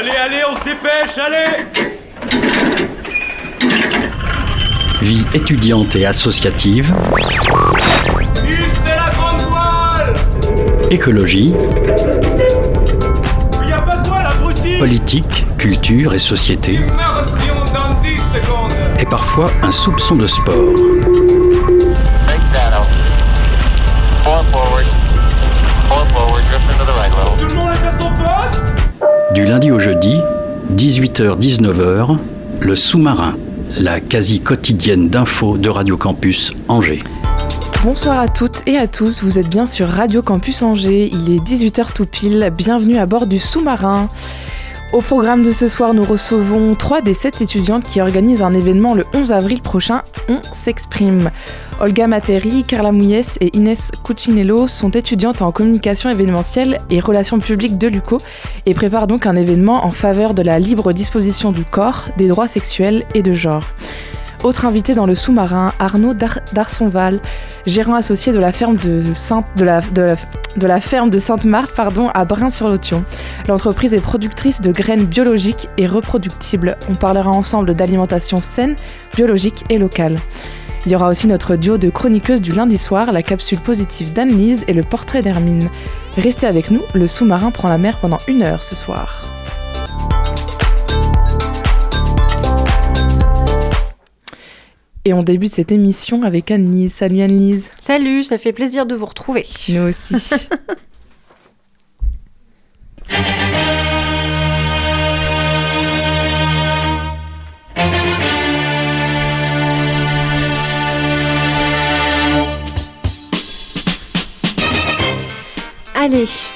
Allez, allez, on se dépêche, allez. Vie étudiante et associative, la grande voile. Écologie, y a pas de voile, abruti politique, culture et société, Immersion dans 10 secondes et parfois un soupçon de sport. Du lundi au jeudi, 18h-19h, le sous-marin, la quasi quotidienne d'infos de Radio Campus Angers. Bonsoir à toutes et à tous, vous êtes bien sur Radio Campus Angers, il est 18h tout pile, bienvenue à bord du sous-marin. Au programme de ce soir, nous recevons trois des sept étudiantes qui organisent un événement le 11 avril prochain, On s'exprime. Olga Materi, Carla Mouyès et Inès Cuccinello sont étudiantes en communication événementielle et relations publiques de l'UCO et préparent donc un événement en faveur de la libre disposition du corps, des droits sexuels et de genre. Autre invité dans le sous-marin, Arnaud Dar- Darsonval, gérant associé de la ferme de Sainte-Marthe à Brin-sur-Lotion. L'entreprise est productrice de graines biologiques et reproductibles. On parlera ensemble d'alimentation saine, biologique et locale. Il y aura aussi notre duo de chroniqueuses du lundi soir, la capsule positive d'Anne-Lise et le portrait d'Hermine. Restez avec nous, le sous-marin prend la mer pendant une heure ce soir. Et on débute cette émission avec Anne-Lise. Salut Anne-Lise. Salut, ça fait plaisir de vous retrouver. Nous aussi.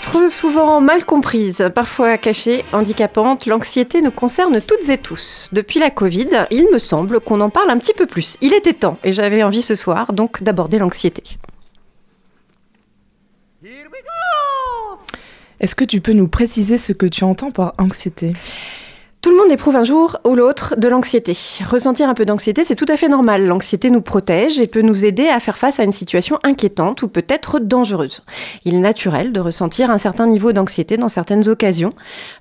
Trop souvent mal comprise, parfois cachée, handicapante, l'anxiété nous concerne toutes et tous. Depuis la Covid, il me semble qu'on en parle un petit peu plus. Il était temps, et j'avais envie ce soir donc d'aborder l'anxiété. Est-ce que tu peux nous préciser ce que tu entends par anxiété? Tout le monde éprouve un jour ou l'autre de l'anxiété. Ressentir un peu d'anxiété, c'est tout à fait normal. L'anxiété nous protège et peut nous aider à faire face à une situation inquiétante ou peut-être dangereuse. Il est naturel de ressentir un certain niveau d'anxiété dans certaines occasions.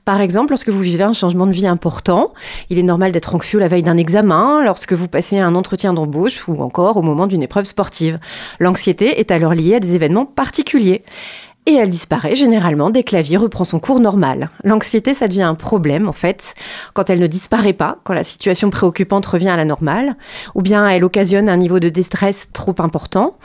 Par exemple, lorsque vous vivez un changement de vie important, il est normal d'être anxieux la veille d'un examen, lorsque vous passez un entretien d'embauche ou encore au moment d'une épreuve sportive. L'anxiété est alors liée à des événements particuliers. Et elle disparaît généralement dès que la vie reprend son cours normal. L'anxiété, ça devient un problème en fait, quand elle ne disparaît pas, quand la situation préoccupante revient à la normale, ou bien elle occasionne un niveau de déstress trop important.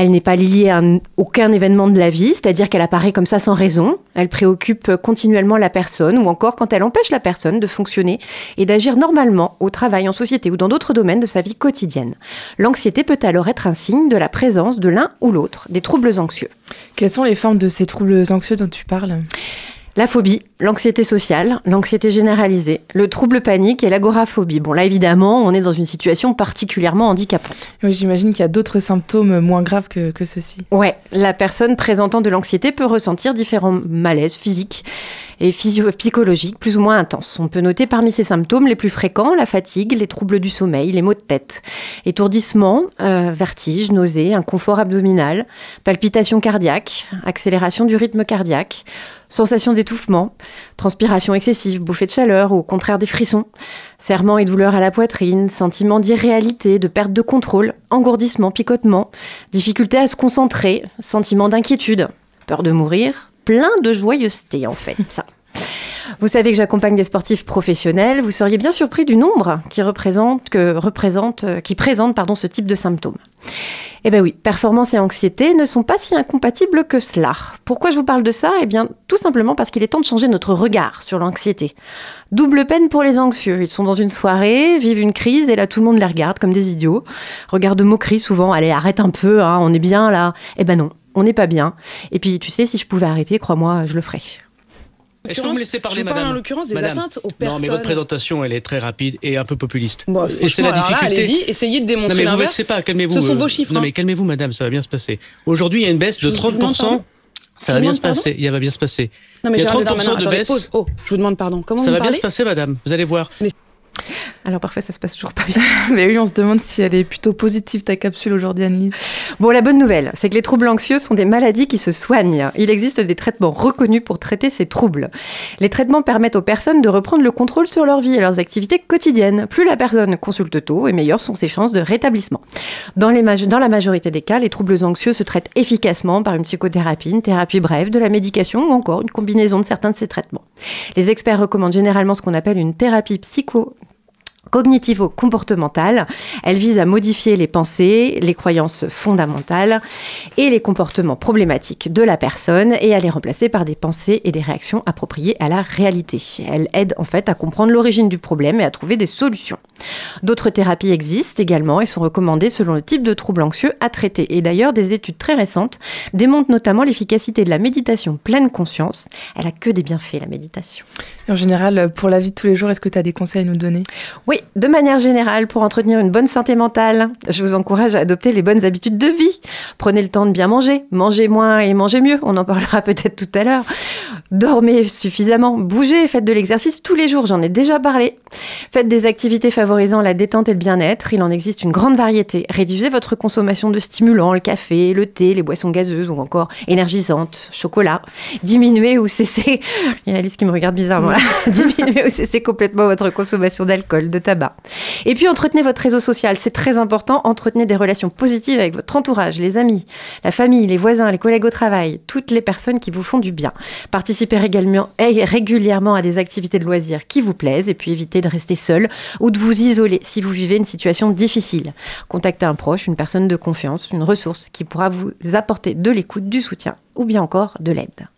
Elle n'est pas liée à un- aucun événement de la vie, c'est-à-dire qu'elle apparaît comme ça sans raison. Elle préoccupe continuellement la personne, ou encore quand elle empêche la personne de fonctionner et d'agir normalement au travail, en société ou dans d'autres domaines de sa vie quotidienne. L'anxiété peut alors être un signe de la présence de l'un ou l'autre des troubles anxieux. Quelles sont les formes de ces troubles anxieux dont tu parles? La phobie, l'anxiété sociale, l'anxiété généralisée, le trouble panique et l'agoraphobie. Bon là évidemment, on est dans une situation particulièrement handicapante. Oui, J'imagine qu'il y a d'autres symptômes moins graves que, que ceux-ci. Ouais, la personne présentant de l'anxiété peut ressentir différents malaises physiques et psychologiques plus ou moins intenses. On peut noter parmi ces symptômes les plus fréquents la fatigue, les troubles du sommeil, les maux de tête, étourdissement, euh, vertige, nausée, inconfort abdominal, palpitations cardiaques, accélération du rythme cardiaque, sensation d'étouffement, transpiration excessive, bouffée de chaleur ou au contraire des frissons, serrements et douleurs à la poitrine, sentiment d'irréalité, de perte de contrôle, engourdissement, picotement, difficulté à se concentrer, sentiment d'inquiétude, peur de mourir, plein de joyeuseté en fait. Vous savez que j'accompagne des sportifs professionnels. Vous seriez bien surpris du nombre qui représente, euh, présente ce type de symptômes. Eh bien oui, performance et anxiété ne sont pas si incompatibles que cela. Pourquoi je vous parle de ça? Eh bien, tout simplement parce qu'il est temps de changer notre regard sur l'anxiété. Double peine pour les anxieux. Ils sont dans une soirée, vivent une crise et là tout le monde les regarde comme des idiots. Regard de moquerie souvent. Allez, arrête un peu, hein, on est bien là. Eh ben non, on n'est pas bien. Et puis, tu sais, si je pouvais arrêter, crois-moi, je le ferais. Est-ce que vous me laissez parler, je parle madame en l'occurrence des Madame. atteintes aux Non, personnes. mais votre présentation, elle est très rapide et un peu populiste. Bon, et c'est la difficulté. Allez-y, essayez de non, démontrer mais vous vexez pas, calmez-vous. Ce sont euh, vos chiffres. Non, hein. mais calmez-vous, madame, ça va bien se passer. Aujourd'hui, il y a une baisse de Je vous demande 30%. pardon. Ça va bien se passer. Il va bien se passer. Non, mais il y a Gérald 30% Darmanin, de baisse. Oh, je vous demande pardon. Comment Ça va bien se passer, madame. Vous allez voir. Alors parfois ça se passe toujours pas bien. Mais oui, on se demande si elle est plutôt positive ta capsule aujourd'hui, Annelise. Bon, la bonne nouvelle, c'est que les troubles anxieux sont des maladies qui se soignent. Il existe des traitements reconnus pour traiter ces troubles. Les traitements permettent aux personnes de reprendre le contrôle sur leur vie et leurs activités quotidiennes. Plus la personne consulte tôt, et meilleures sont ses chances de rétablissement. Dans, les dans la majorité des cas, les troubles anxieux se traitent efficacement par une psychothérapie, une thérapie brève, de la médication ou encore une combinaison de certains de ces traitements. Les experts recommandent généralement ce qu'on appelle une thérapie psycho cognitivo-comportementale. Elle vise à modifier les pensées, les croyances fondamentales et les comportements problématiques de la personne et à les remplacer par des pensées et des réactions appropriées à la réalité. Elle aide en fait à comprendre l'origine du problème et à trouver des solutions. D'autres thérapies existent également et sont recommandées selon le type de trouble anxieux à traiter. Et d'ailleurs, des études très récentes démontrent notamment l'efficacité de la méditation pleine conscience. Elle a que des bienfaits, la méditation. Et en général, pour la vie de tous les jours, est-ce que tu as des conseils à nous donner? Oui, de manière générale, pour entretenir une bonne santé mentale, je vous encourage à adopter les bonnes habitudes de vie. Prenez le temps de bien manger, mangez moins et mangez mieux, on en parlera peut-être tout à l'heure. Dormez suffisamment, bougez, faites de l'exercice tous les jours, j'en ai déjà parlé. Faites des activités favorisant la détente et le bien-être, il en existe une grande variété. Réduisez votre consommation de stimulants, le café, le thé, les boissons gazeuses ou encore énergisantes, chocolat. Diminuez ou cessez, il y a Alice qui me regarde bizarrement là, diminuez ou cessez complètement votre consommation d'alcool, de Et puis entretenez votre réseau social, c'est très important, entretenez des relations positives avec votre entourage, les amis, la famille, les voisins, les collègues au travail, toutes les personnes qui vous font du bien. Participez également et régulièrement à des activités de loisirs qui vous plaisent et puis évitez de rester seul ou de vous isoler si vous vivez une situation difficile. Contactez un proche, une personne de confiance, une ressource qui pourra vous apporter de l'écoute, du soutien ou bien encore de l'aide.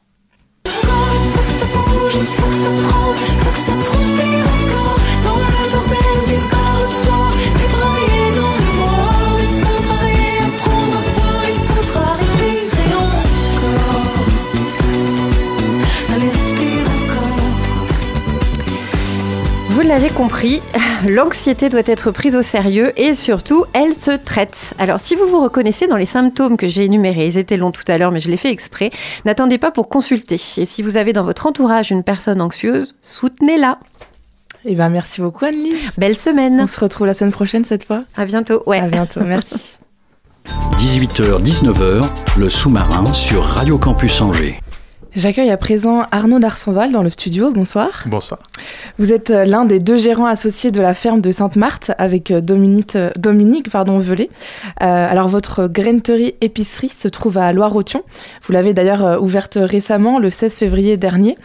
L'avez compris, l'anxiété doit être prise au sérieux et surtout, elle se traite. Alors, si vous vous reconnaissez dans les symptômes que j'ai énumérés, ils étaient longs tout à l'heure, mais je l'ai fait exprès, n'attendez pas pour consulter. Et si vous avez dans votre entourage une personne anxieuse, soutenez-la. Eh ben, merci beaucoup, Annelise. Belle semaine. On se retrouve la semaine prochaine cette fois. À bientôt. Ouais. À bientôt. Merci. 18h, 19h, le sous-marin sur Radio Campus Angers. J'accueille à présent Arnaud Darsonval dans le studio. Bonsoir. Bonsoir. Vous êtes euh, l'un des deux gérants associés de la ferme de Sainte-Marthe avec euh, Dominique, euh, Dominique pardon, Velay. Euh, alors, votre graineterie épicerie se trouve à Loire-Othion. Vous l'avez d'ailleurs ouverte récemment, le 16 février dernier.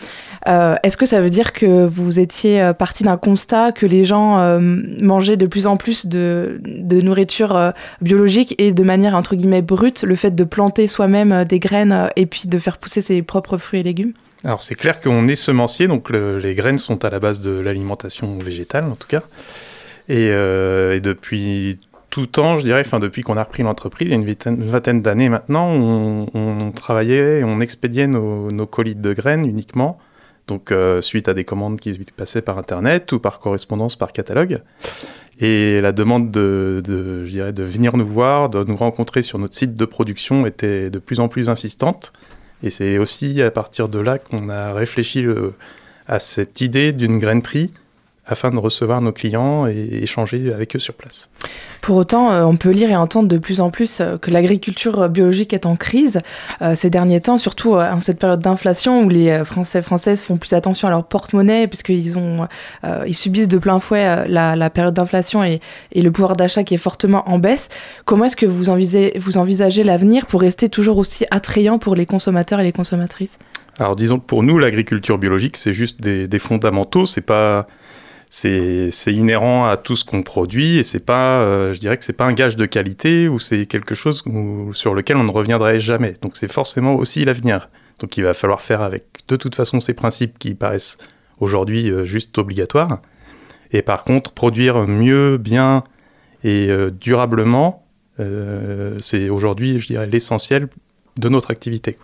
Euh, Est-ce que ça veut dire que vous étiez euh, parti d'un constat que les gens euh, mangeaient de plus en plus de, nourriture biologique et de manière entre guillemets brute, le fait de planter soi-même des graines et puis de faire pousser ses propres fruits et légumes? Alors c'est clair qu'on est semencier, donc le- les graines sont à la base de l'alimentation végétale en tout cas. Et, depuis tout temps, je dirais, enfin depuis qu'on a repris l'entreprise, il y a une vingtaine, d'années maintenant, on, travaillait, on expédiait nos, nos colis de graines uniquement. Donc euh, suite à des commandes qui passaient par internet ou par correspondance par catalogue. Et la demande de, je dirais, de venir nous voir, de nous rencontrer sur notre site de production était de plus en plus insistante. Et c'est aussi à partir de là qu'on a réfléchi le- à cette idée d'une grainerie afin de recevoir nos clients et échanger avec eux sur place. Pour autant, euh, on peut lire et entendre de plus en plus euh, que l'agriculture biologique est en crise euh, ces derniers temps, surtout en cette période d'inflation où les Français et Françaises font plus attention à leur porte-monnaie puisqu'ils ont, ils subissent de plein fouet la, la période d'inflation et, et le pouvoir d'achat qui est fortement en baisse. Comment est-ce que vous envisagez, vous envisagez l'avenir pour rester toujours aussi attrayant pour les consommateurs et les consommatrices? Alors disons que pour nous, l'agriculture biologique, c'est juste des, des fondamentaux, c'est pas... C'est inhérent à tout ce qu'on produit et c'est pas, euh, je dirais que c'est pas un gage de qualité ou c'est quelque chose sur lequel on ne reviendrait jamais. Donc c'est forcément aussi l'avenir. Donc il va falloir faire avec de toute façon ces principes qui paraissent aujourd'hui euh, juste obligatoires. Et par contre, produire mieux, bien et euh, durablement, c'est aujourd'hui, je dirais, l'essentiel de notre activité.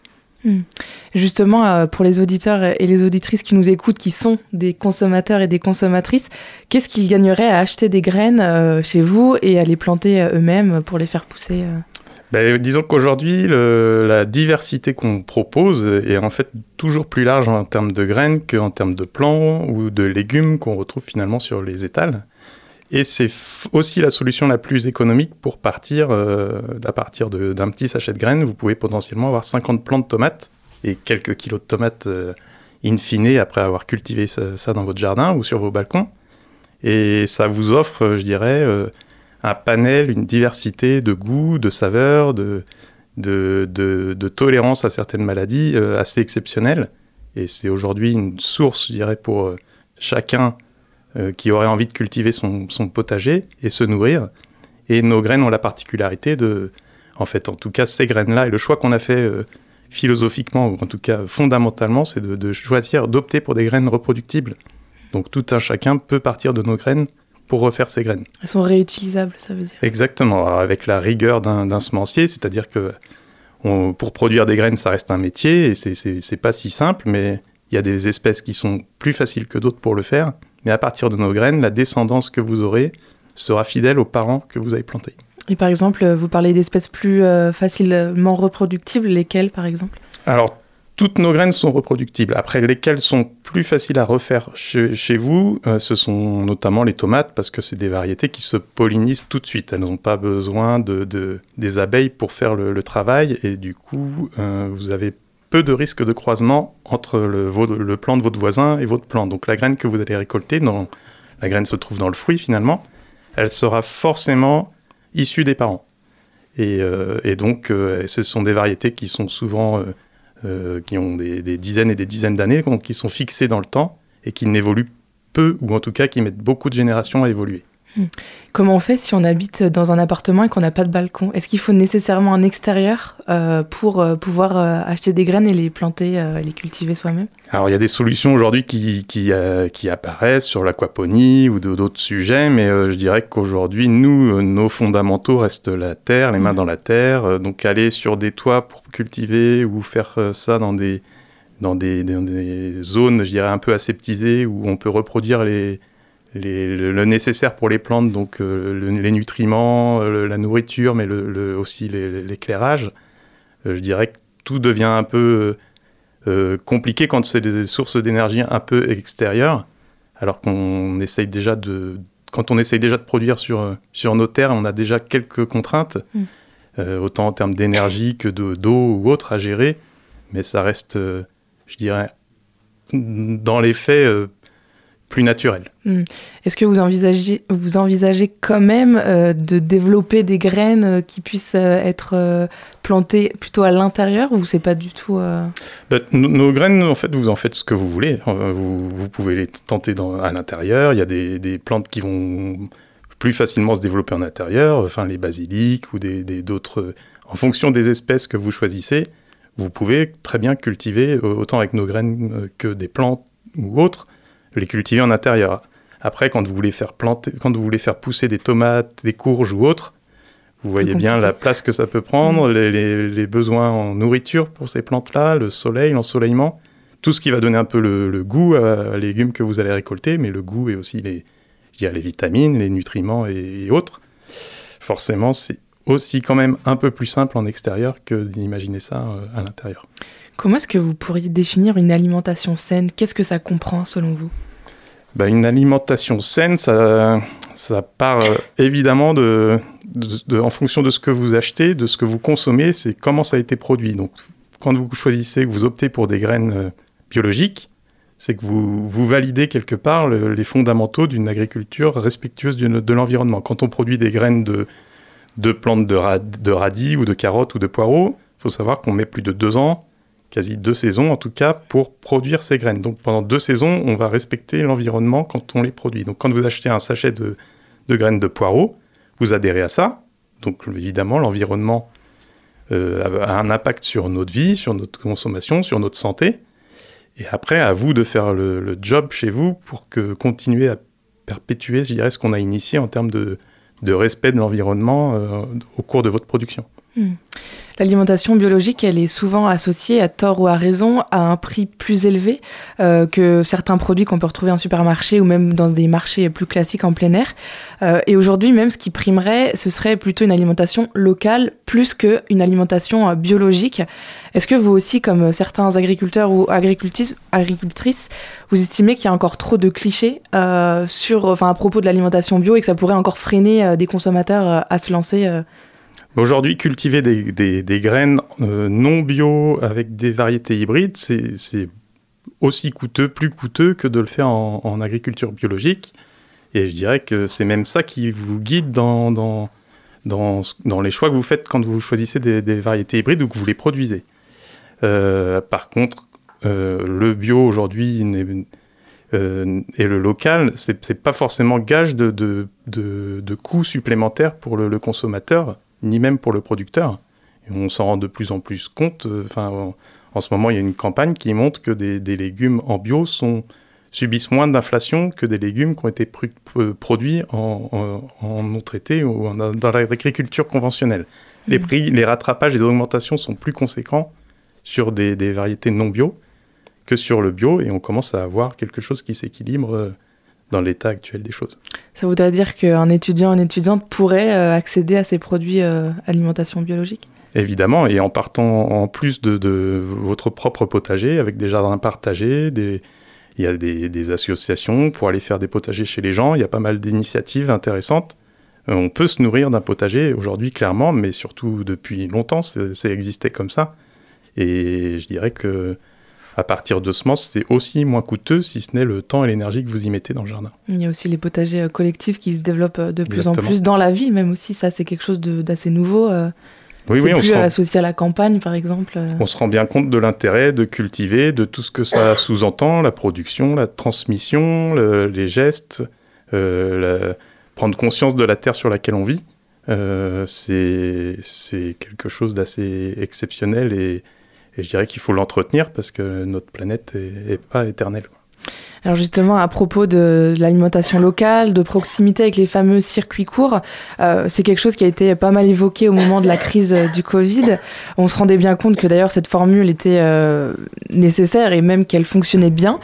Justement, euh, pour les auditeurs et les auditrices qui nous écoutent, qui sont des consommateurs et des consommatrices, qu'est-ce qu'ils gagneraient à acheter des graines euh, chez vous et à les planter euh, eux-mêmes pour les faire pousser Ben, disons qu'aujourd'hui, la diversité qu'on propose est en fait toujours plus large en termes de graines qu'en termes de plants ou de légumes qu'on retrouve finalement sur les étals. Et c'est aussi la solution la plus économique pour partir euh, d'un petit sachet de graines. Vous pouvez potentiellement avoir 50 plants de tomates et quelques kilos de tomates euh, in fine après avoir cultivé ça, dans votre jardin ou sur vos balcons. Et ça vous offre, je dirais, euh, un panel, une diversité de goûts, de saveurs, de, tolérance à certaines maladies euh, assez exceptionnelle. Et c'est aujourd'hui une source, je dirais, pour chacun euh, qui aurait envie de cultiver son, son potager et se nourrir. Et nos graines ont la particularité de, en fait, en tout cas, ces graines-là, et le choix qu'on a fait euh, philosophiquement, ou en tout cas fondamentalement, c'est de, de choisir, d'opter pour des graines reproductibles. Donc tout un chacun peut partir de nos graines pour refaire ses graines. Elles sont réutilisables, ça veut dire. Exactement, Alors, avec la rigueur d'un semencier, c'est-à-dire que on- pour produire des graines, ça reste un métier, et c'est pas si simple, mais il y a des espèces qui sont plus faciles que d'autres pour le faire. Mais à partir de nos graines, la descendance que vous aurez sera fidèle aux parents que vous avez plantés. Et par exemple, vous parlez d'espèces plus euh, facilement reproductibles, lesquelles par exemple? Alors, toutes nos graines sont reproductibles. Après, lesquelles sont plus faciles à refaire chez, chez vous, euh, ce sont notamment les tomates, parce que c'est des variétés qui se pollinisent tout de suite. Elles n'ont pas besoin de, de- des abeilles pour faire le, le travail, et du coup, euh, vous avez peu de risques de croisement entre le, plant de votre voisin et votre plant. Donc la graine que vous allez récolter, la graine se trouve dans le fruit finalement, elle sera forcément issue des parents. Et, euh, donc, euh, ce sont des variétés qui sont souvent euh, qui ont des, dizaines et des dizaines d'années, qui sont fixées dans le temps et qui n'évoluent peu, ou en tout cas qui mettent beaucoup de générations à évoluer. Comment on fait si on habite dans un appartement et qu'on n'a pas de balcon? Est-ce qu'il faut nécessairement un extérieur euh, pour euh, pouvoir euh, acheter des graines et les planter, euh, et les cultiver soi-même? Alors il y a des solutions aujourd'hui qui, qui, euh, qui apparaissent sur l'aquaponie ou de- d'autres sujets, mais euh, je dirais qu'aujourd'hui, nous, euh, nos fondamentaux restent la terre, les mains dans la terre. euh, donc aller sur des toits pour cultiver ou faire euh, ça dans des, dans des, dans des zones, je dirais, un peu aseptisées où on peut reproduire les, les- le, le nécessaire pour les plantes, donc euh, le- les nutriments, euh, la nourriture, mais aussi l'éclairage. Euh, je dirais que tout devient un peu compliqué quand c'est des sources d'énergie un peu extérieures, alors qu'on essaye déjà de, quand on essaye déjà de produire sur, sur nos terres, on a déjà quelques contraintes, Mm. euh, autant en termes d'énergie que de- d'eau ou autre à gérer, mais ça reste, euh, je dirais, dans les faits, euh, plus naturel. Est-ce que vous envisagez, vous envisagez quand même euh, de développer des graines euh, qui puissent euh, être plantées plutôt à l'intérieur ou c'est pas du tout Bah, nos- nos graines, en fait, vous en faites ce que vous voulez. Vous, vous pouvez les tenter dans, à l'intérieur. Il y a des, des plantes qui vont plus facilement se développer en intérieur, enfin les basiliques ou des des- d'autres. en fonction des espèces que vous choisissez, vous pouvez très bien cultiver autant avec nos graines que des plantes ou autres, les cultiver en intérieur. Après, quand vous voulez faire planter, quand vous voulez faire pousser des tomates, des courges ou autres, vous voyez bien la place que ça peut prendre, les, les- les besoins en nourriture pour ces plantes-là, le soleil, l'ensoleillement, tout ce qui va donner un peu le, le goût à, à légumes que vous allez récolter, mais le goût et aussi les, les vitamines, les nutriments et, et autres. Forcément, c'est aussi quand même un peu plus simple en extérieur que d'imaginer ça euh, à l'intérieur. Comment est-ce que vous pourriez définir une alimentation saine? Qu'est-ce que ça comprend selon vous? Bah, une alimentation saine, ça, part euh, évidemment de, en fonction de ce que vous achetez, de ce que vous consommez, c'est comment ça a été produit. Donc, quand vous choisissez, que vous optez pour des graines euh, biologiques, c'est que vous, validez quelque part le- les fondamentaux d'une agriculture respectueuse de l'environnement. Quand on produit des graines de, plantes de radis ou de carottes ou de poireaux, il faut savoir qu'on met plus de deux ans quasi deux saisons en tout cas, pour produire ces graines. Donc pendant deux saisons, on va respecter l'environnement quand on les produit. Donc quand vous achetez un sachet de, graines de poireaux, vous adhérez à ça. Donc évidemment, l'environnement euh, a un impact sur notre vie, sur notre consommation, sur notre santé. Et après, à vous de faire le, job chez vous pour que continuer à perpétuer, je dirais, ce qu'on a initié en termes de, respect de l'environnement euh, au cours de votre production. L'alimentation biologique, elle est souvent associée, à tort ou à raison, à un prix plus élevé euh, que certains produits qu'on peut retrouver en supermarché ou même dans des marchés plus classiques en plein air. Euh, et aujourd'hui, même ce qui primerait, ce serait plutôt une alimentation locale plus qu'une alimentation euh, biologique. Est-ce que vous aussi, comme certains agriculteurs ou agricultrices, vous estimez qu'il y a encore trop de clichés sur, enfin, à propos de l'alimentation bio et que ça pourrait encore freiner des consommateurs à se lancer Aujourd'hui, cultiver des, graines euh, non bio avec des variétés hybrides, c'est aussi coûteux, plus coûteux que de le faire en, agriculture biologique. Et je dirais que c'est même ça qui vous guide dans, les choix que vous faites quand vous choisissez des, variétés hybrides ou que vous les produisez. Euh, par contre, euh, le bio aujourd'hui et le local, c'est pas forcément gage de, coûts supplémentaires pour le consommateur, ni même pour le producteur. Et on s'en rend de plus en plus compte. euh, Enfin, en, en ce moment, il y a une campagne qui montre que des, des légumes en bio sont, subissent moins d'inflation que des légumes qui ont été euh, produits en, en, en non traité ou en- dans l'agriculture conventionnelle. Les Mhm. prix, les rattrapages et les augmentations sont plus conséquents sur des, des variétés non bio que sur le bio et on commence à avoir quelque chose qui s'équilibre euh, dans l'état actuel des choses. Ça voudrait dire qu'un étudiant, une étudiante pourrait euh, accéder à ces produits euh, alimentation biologique? Évidemment, et en partant en plus de, de votre propre potager, avec des jardins partagés, des, il y a des, des associations pour aller faire des potagers chez les gens, il y a pas mal d'initiatives intéressantes. Euh, on peut se nourrir d'un potager aujourd'hui, clairement, mais surtout depuis longtemps, c'est existé comme ça. Et je dirais que à partir de semences, c'est aussi moins coûteux, si ce n'est le temps et l'énergie que vous y mettez dans le jardin. Il y a aussi les potagers euh, collectifs qui se développent euh, de plus Exactement. en plus dans la ville, même aussi. Ça, c'est quelque chose d'assez nouveau. euh. Oui, oui, on plus se rend- associé à la campagne, par exemple. On se rend bien compte de l'intérêt de cultiver, de tout ce que ça sous-entend, la production, la transmission, le- les gestes, euh, la- prendre conscience de la terre sur laquelle on vit. Euh, c'est quelque chose d'assez exceptionnel et, et je dirais qu'il faut l'entretenir parce que notre planète est, est pas éternelle. Alors justement, à propos de l'alimentation locale, de proximité avec les fameux circuits courts, euh, c'est quelque chose qui a été pas mal évoqué au moment de la crise euh, du Covid. On se rendait bien compte que d'ailleurs cette formule était euh, nécessaire et même qu'elle fonctionnait bien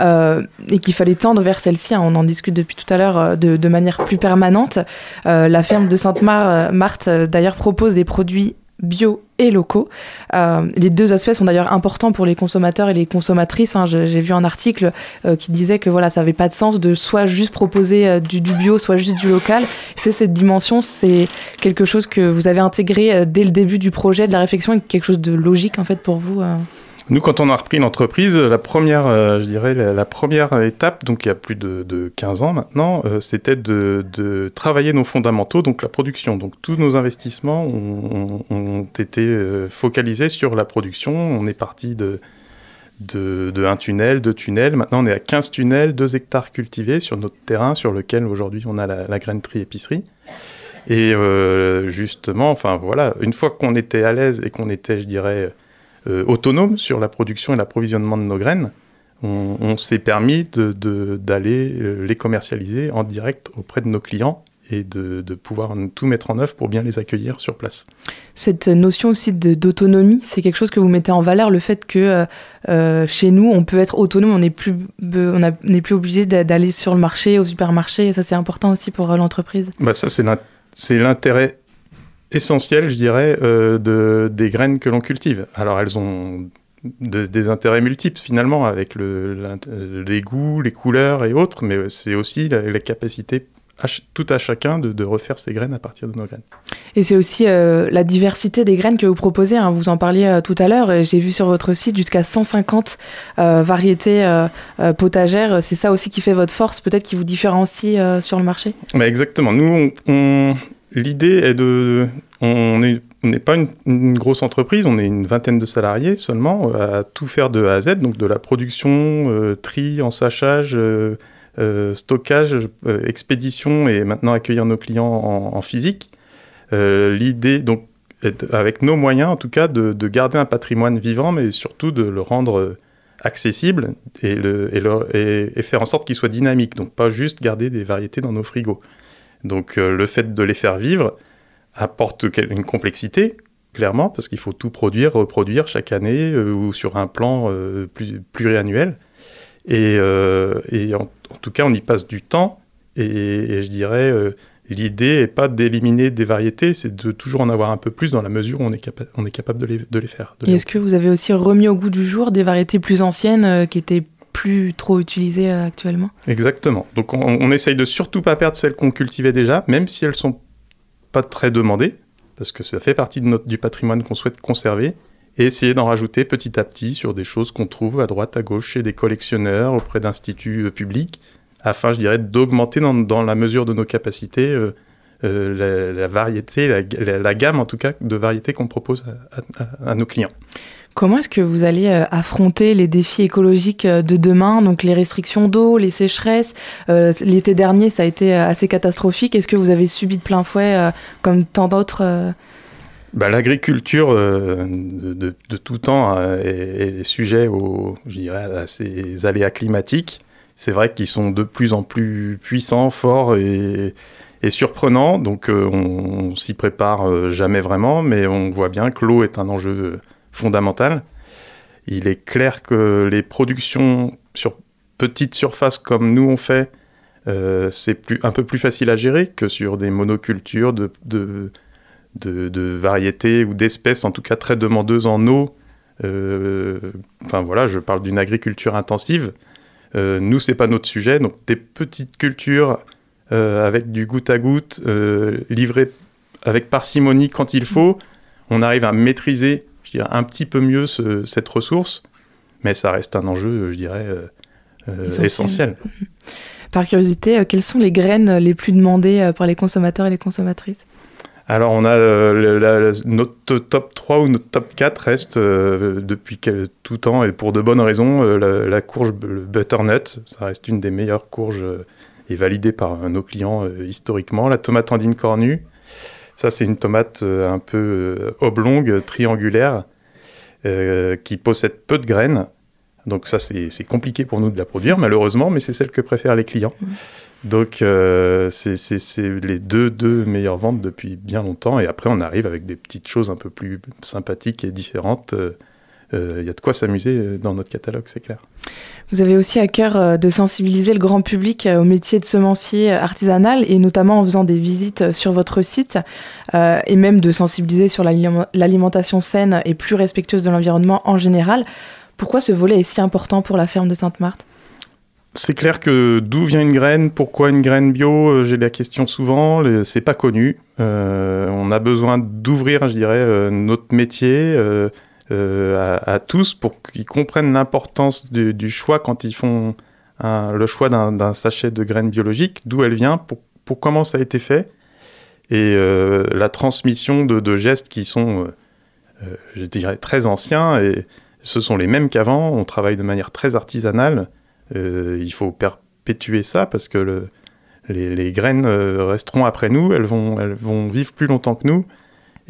euh, et qu'il fallait tendre vers celle-ci. On en discute depuis tout à l'heure de, de manière plus permanente. La ferme de Sainte-Marthe, d'ailleurs, propose des produits bio et locaux. Euh, les deux aspects sont d'ailleurs importants pour les consommateurs et les consommatrices. hein. J'ai vu un article euh, qui disait que voilà, ça n'avait pas de sens de soit juste proposer euh, du, du bio, soit juste du local. C'est cette dimension, c'est quelque chose que vous avez intégré dès le début du projet, de la réflexion, et quelque chose de logique en fait pour vous. Nous, quand on a repris l'entreprise, la première, euh, je dirais, la, première étape, donc il y a plus de, de 15 ans maintenant, euh, c'était de, travailler nos fondamentaux, donc la production. Donc tous nos investissements ont, été euh, focalisés sur la production. On est parti de, un tunnel, deux tunnels. Maintenant, on est à 15 tunnels, 2 hectares cultivés sur notre terrain, sur lequel aujourd'hui on a la, la grainerie épicerie. Et justement, enfin voilà, une fois qu'on était à l'aise et qu'on était, je dirais, euh, autonome sur la production et l'approvisionnement de nos graines, on, on s'est permis d'aller euh, les commercialiser en direct auprès de nos clients et de, de pouvoir tout mettre en œuvre pour bien les accueillir sur place. Cette notion aussi d'autonomie, c'est quelque chose que vous mettez en valeur, le fait que euh, euh, chez nous, on peut être autonome, on n'est plus, on n'est plus obligé d'a- d'aller sur le marché, au supermarché. Et ça, c'est important aussi pour l'entreprise. Bah ça, c'est l'intérêt essentiel, je dirais, euh, de, des graines que l'on cultive. Alors, elles ont de- des intérêts multiples, finalement, avec le, euh, les goûts, les couleurs et autres, mais c'est aussi la, la capacité, à tout à chacun, de, de refaire ses graines à partir de nos graines. Et c'est aussi euh, la diversité des graines que vous proposez. hein. Vous en parliez euh, tout à l'heure. et J'ai vu sur votre site jusqu'à 150 euh, variétés potagères. C'est ça aussi qui fait votre force, peut-être qui vous différencie sur le marché? Bah, exactement. Nous, on, on- l'idée est de. On est- on n'est pas une, grosse entreprise, on est une vingtaine de salariés seulement, euh, à tout faire de A à Z, donc de la production, euh, tri, ensachage, euh, euh, stockage, euh, expédition et maintenant accueillir nos clients en, physique. L'idée, donc, avec nos moyens en tout cas, de, de garder un patrimoine vivant, mais surtout de le rendre accessible et, le, et faire en sorte qu'il soit dynamique, donc pas juste garder des variétés dans nos frigos. Donc euh, le fait de les faire vivre apporte une complexité clairement, parce qu'il faut tout produire, reproduire chaque année euh, ou sur un plan euh, plus, pluriannuel. Et, en, tout cas, on y passe du temps. Et, je dirais, l'idée n'est pas d'éliminer des variétés, c'est de toujours en avoir un peu plus dans la mesure où on est, capable de les, faire. Et est-ce que vous avez aussi remis au goût du jour des variétés plus anciennes qui étaient plus trop utilisées euh, actuellement Exactement. Donc on, essaye de surtout pas perdre celles qu'on cultivait déjà, même si elles sont pas très demandées, parce que ça fait partie du patrimoine qu'on souhaite conserver, et essayer d'en rajouter petit à petit sur des choses qu'on trouve à droite, à gauche, chez des collectionneurs, auprès d'instituts euh, publics, afin, je dirais, d'augmenter dans, la mesure de nos capacités euh, la, variété, la, gamme en tout cas de variétés qu'on propose à nos clients. Comment est-ce que vous allez euh, affronter les défis écologiques euh, de demain, donc les restrictions d'eau, les sécheresses Euh, L'été dernier, ça a été assez catastrophique. Est-ce que vous avez subi de plein fouet, comme tant d'autres Bah, L'agriculture de, tout temps est, sujet aux, à ces aléas climatiques. C'est vrai qu'ils sont de plus en plus puissants, forts et, surprenants. Donc on, on s'y prépare jamais vraiment, mais on voit bien que l'eau est un enjeu fondamental. Il est clair que les productions sur petite surface comme nous on fait, euh, c'est plus, un peu plus facile à gérer que sur des monocultures de, de, de, variétés ou d'espèces, en tout cas très demandeuses en eau. Euh, Enfin voilà, je parle d'une agriculture intensive. Euh, nous, c'est pas notre sujet, donc des petites cultures euh, avec du goutte à goutte, livrées avec parcimonie quand il faut, on arrive à maîtriser, je dirais, un petit peu mieux ce- cette ressource, mais ça reste un enjeu, je dirais, euh, euh, Essentiel. essentiel. Par curiosité, euh, quelles sont les graines les plus demandées par les consommateurs et les consommatrices? Alors, on a euh, la- notre top 3 ou notre top 4 reste euh, depuis quel- tout temps et pour de bonnes raisons euh, la, la courge le butternut. Ça reste une des meilleures courges et validée par nos clients historiquement. La tomate andine cornue. Ça, c'est une tomate euh, un peu euh, oblongue, triangulaire, euh, qui possède peu de graines. Donc ça, c'est compliqué pour nous de la produire, malheureusement, mais c'est celle que préfèrent les clients. Donc, euh, c'est les deux, deux meilleures ventes depuis bien longtemps. Et après, on arrive avec des petites choses un peu plus sympathiques et différentes. Euh, Il y a de quoi s'amuser euh, dans notre catalogue, c'est clair. Vous avez aussi à cœur euh, de sensibiliser le grand public euh, au métier de semencier euh, artisanal et notamment en faisant des visites euh, sur votre site euh, et même de sensibiliser sur l'aliment- l'alimentation saine et plus respectueuse de l'environnement en général. Pourquoi ce volet est si important pour la ferme de Sainte-Marthe? C'est clair que d'où vient une graine, pourquoi une graine bio, euh, j'ai la question souvent, c'est pas connu. Euh, on a besoin d'ouvrir, je dirais, euh, notre métier euh, à, tous pour qu'ils comprennent l'importance du, choix quand ils font le choix d'un sachet de graines biologiques, d'où elle vient, pour, comment ça a été fait, et euh, la transmission de, gestes qui sont, euh, je dirais, très anciens, et ce sont les mêmes qu'avant, on travaille de manière très artisanale. Il faut perpétuer ça parce que le- les, les graines resteront après nous, elles vont, elles vont vivre plus longtemps que nous,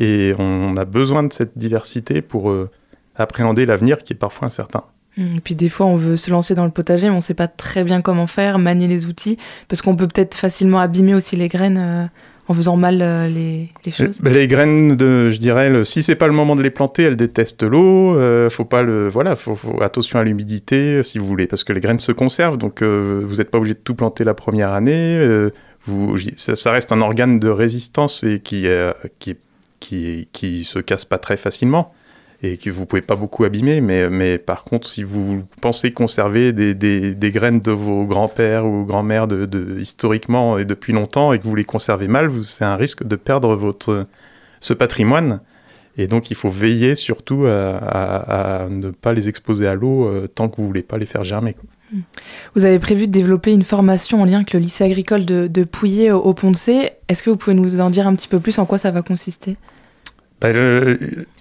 et on a besoin de cette diversité pour euh, appréhender l'avenir qui est parfois incertain. Hum, Et puis des fois, on veut se lancer dans le potager, mais on ne sait pas très bien comment faire, manier les outils, parce qu'on peut peut-être facilement abîmer aussi les graines euh, en faisant mal euh, les, les choses. Les graines, de, je dirais, le- si c'est pas le moment de les planter, elles détestent l'eau. euh, faut pas le, voilà, faut, faut- attention à l'humidité si vous voulez, parce que les graines se conservent, donc vous n'êtes pas obligé de tout planter la première année. vous, ça, ça reste un organe de résistance et qui, qui, qui, qui se casse pas très facilement et que vous pouvez pas beaucoup abîmer. Mais, mais par contre, si vous pensez conserver des, des, graines de vos grands-pères ou grands-mères de, historiquement et depuis longtemps et que vous les conservez mal, c'est un risque de perdre votre, ce patrimoine. Et donc, il faut veiller surtout à, ne pas les exposer à l'eau euh, tant que vous voulez pas les faire germer. Vous avez prévu de développer une formation en lien avec le lycée agricole de, de Pouillet au, au C. Est-ce que vous pouvez nous en dire un petit peu plus en quoi ça va consister? Bah,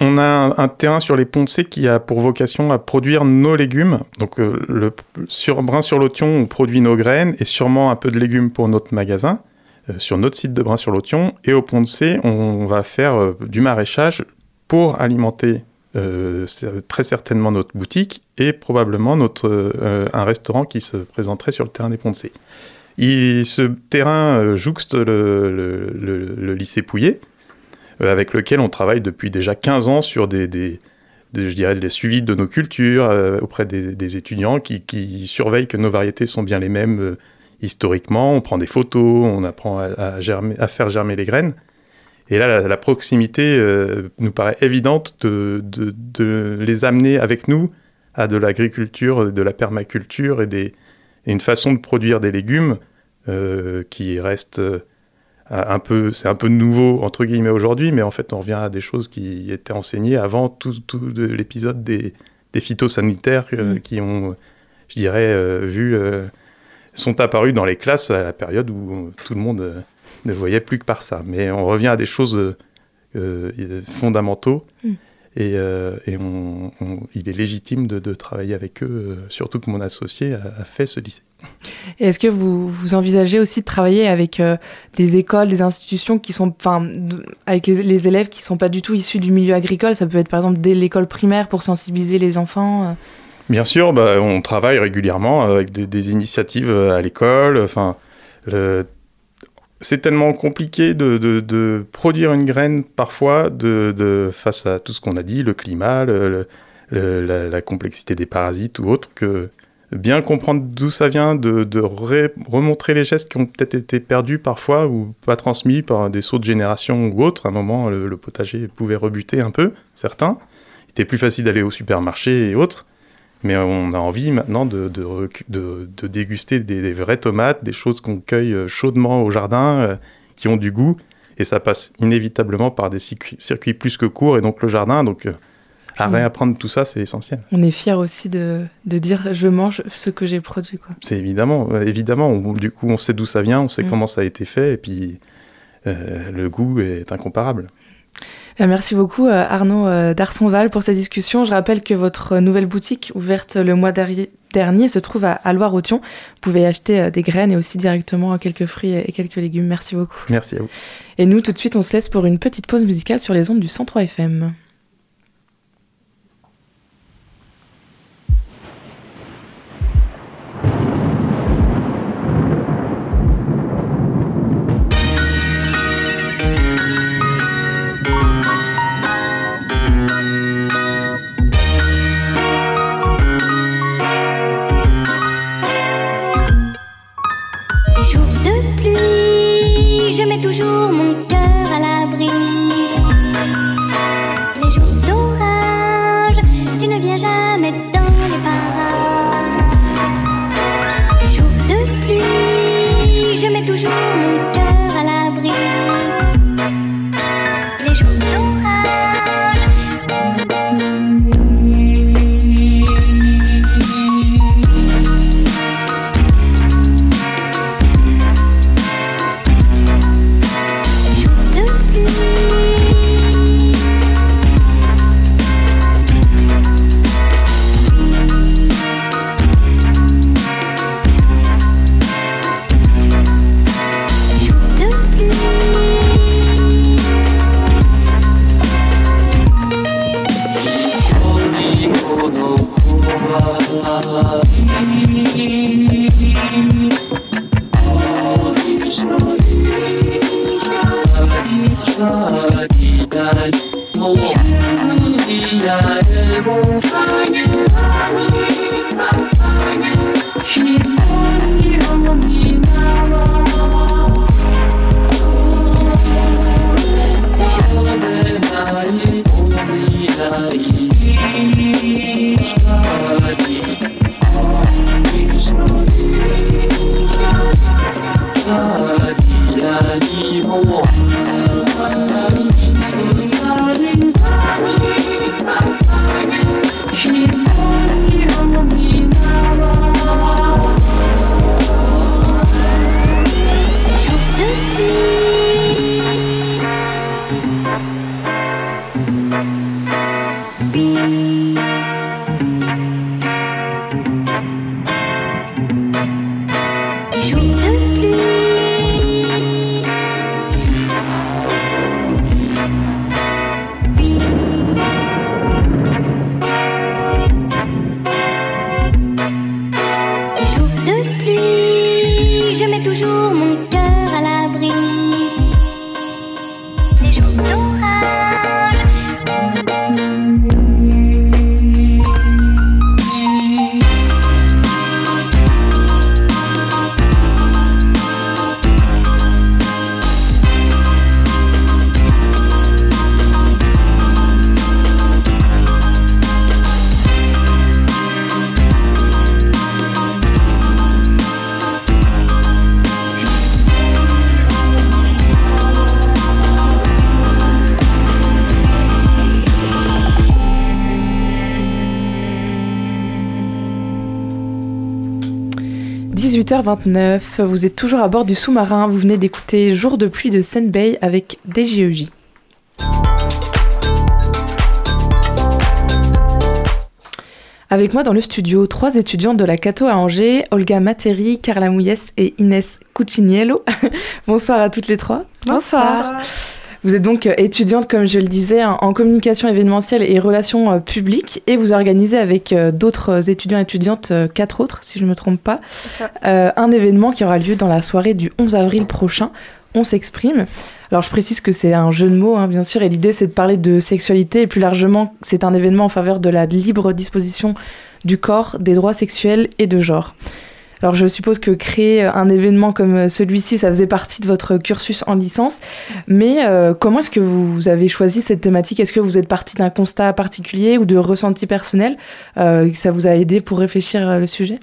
on a un, terrain sur les C qui a pour vocation à produire nos légumes. Donc, euh, le, sur Brin-sur-Lotion, on produit nos graines et sûrement un peu de légumes pour notre magasin, euh, sur notre site de Brin-sur-Lotion. Et au C, on va faire euh, du maraîchage pour alimenter euh, très certainement notre boutique et probablement notre, euh, un restaurant qui se présenterait sur le terrain des C. Il- ce terrain euh, jouxte le, le- lycée Pouillet. euh, avec lequel on travaille depuis déjà 15 ans sur des, des- je dirais, des suivis de nos cultures auprès des, étudiants qui, qui surveillent que nos variétés sont bien les mêmes historiquement. On prend des photos, on apprend à germer- à faire germer les graines. Et là, la, la proximité euh, nous paraît évidente de, de- de les amener avec nous à de l'agriculture, de la permaculture et, des, et une façon de produire des légumes euh, qui reste euh, un peu, c'est un peu nouveau entre guillemets aujourd'hui, mais en fait on revient à des choses qui étaient enseignées avant tout, tout de l'épisode des, des phytosanitaires euh, Mm. qui ont, je dirais, vu, sont apparus dans les classes à la période où tout le monde ne voyait plus que par ça. Mais on revient à des choses euh, euh, fondamentaux. Mm. Et, euh, et on- on- il est légitime de, de travailler avec eux, euh, surtout que mon associé a, a fait ce lycée. Est-ce que vous, vous envisagez aussi de travailler avec euh, des écoles, des institutions qui sont, enfin, avec les, les élèves qui sont pas du tout issus du milieu agricole? Ça peut être par exemple dès l'école primaire pour sensibiliser les enfants. Bien sûr, bah, on travaille régulièrement avec des, des initiatives à l'école. Enfin, le- c'est tellement compliqué de, produire une graine parfois de, face à tout ce qu'on a dit, le climat, la, complexité des parasites ou autre, que bien comprendre d'où ça vient, de, remontrer les gestes qui ont peut-être été perdus parfois ou pas transmis par des sauts de génération ou autre. À un moment, le, le potager pouvait rebuter un peu, certains. Il était plus facile d'aller au supermarché et autres. Mais on a envie maintenant de, de, recu- de- de déguster des, des vraies tomates, des choses qu'on cueille euh, chaudement au jardin, euh, qui ont du goût. Et ça passe inévitablement par des circuits, circuits plus que courts, et donc le jardin. Donc, euh, à Mm. réapprendre tout ça, c'est essentiel. On est fiers aussi de, de dire je mange ce que j'ai produit. C'est évidemment, évidemment, on- du coup, on sait d'où ça vient, on sait Mm. comment ça a été fait, et puis euh, le goût est incomparable. Euh, Merci beaucoup euh, Arnaud euh, d'Arsonval pour cette discussion. Je rappelle que votre nouvelle boutique ouverte le mois dernier se trouve à, Loire-Othion. Vous pouvez y acheter des graines et aussi directement quelques fruits et quelques légumes. Merci beaucoup. Merci à vous. Et nous, tout de suite, on se laisse pour une petite pause musicale sur les ondes du 103 FM. Les jours de pluie, je mets toujours mon cœur à l'abri. Les jours d'orage, tu ne viens jamais dans 18h29, vous êtes toujours à bord du sous-marin. Vous venez d'écouter Jour de pluie de Senbei avec DJEJ. Avec moi dans le studio, trois étudiantes de la Cato à Angers, Olga Materi, Carla Mouyès et Inès Cuciniello. Bonsoir à toutes les trois. Bonsoir. Vous êtes donc euh, étudiante, comme je le disais, en communication événementielle et relations euh, publiques, et vous organisez avec euh, d'autres étudiants et étudiantes, quatre autres, si je ne me trompe pas, euh, un événement qui aura lieu dans la soirée du 11 avril prochain. On s'exprime. Alors je précise que c'est un jeu de mots, hein, bien sûr, et l'idée c'est de parler de sexualité, et plus largement, c'est un événement en faveur de la libre disposition du corps, des droits sexuels et de genre. Alors je suppose que créer un événement comme celui-ci, ça faisait partie de votre cursus en licence, mais euh, comment est-ce que vous avez choisi cette thématique? Est-ce que vous êtes parti d'un constat particulier ou de ressenti personnel euh, ça vous a aidé pour réfléchir le sujet?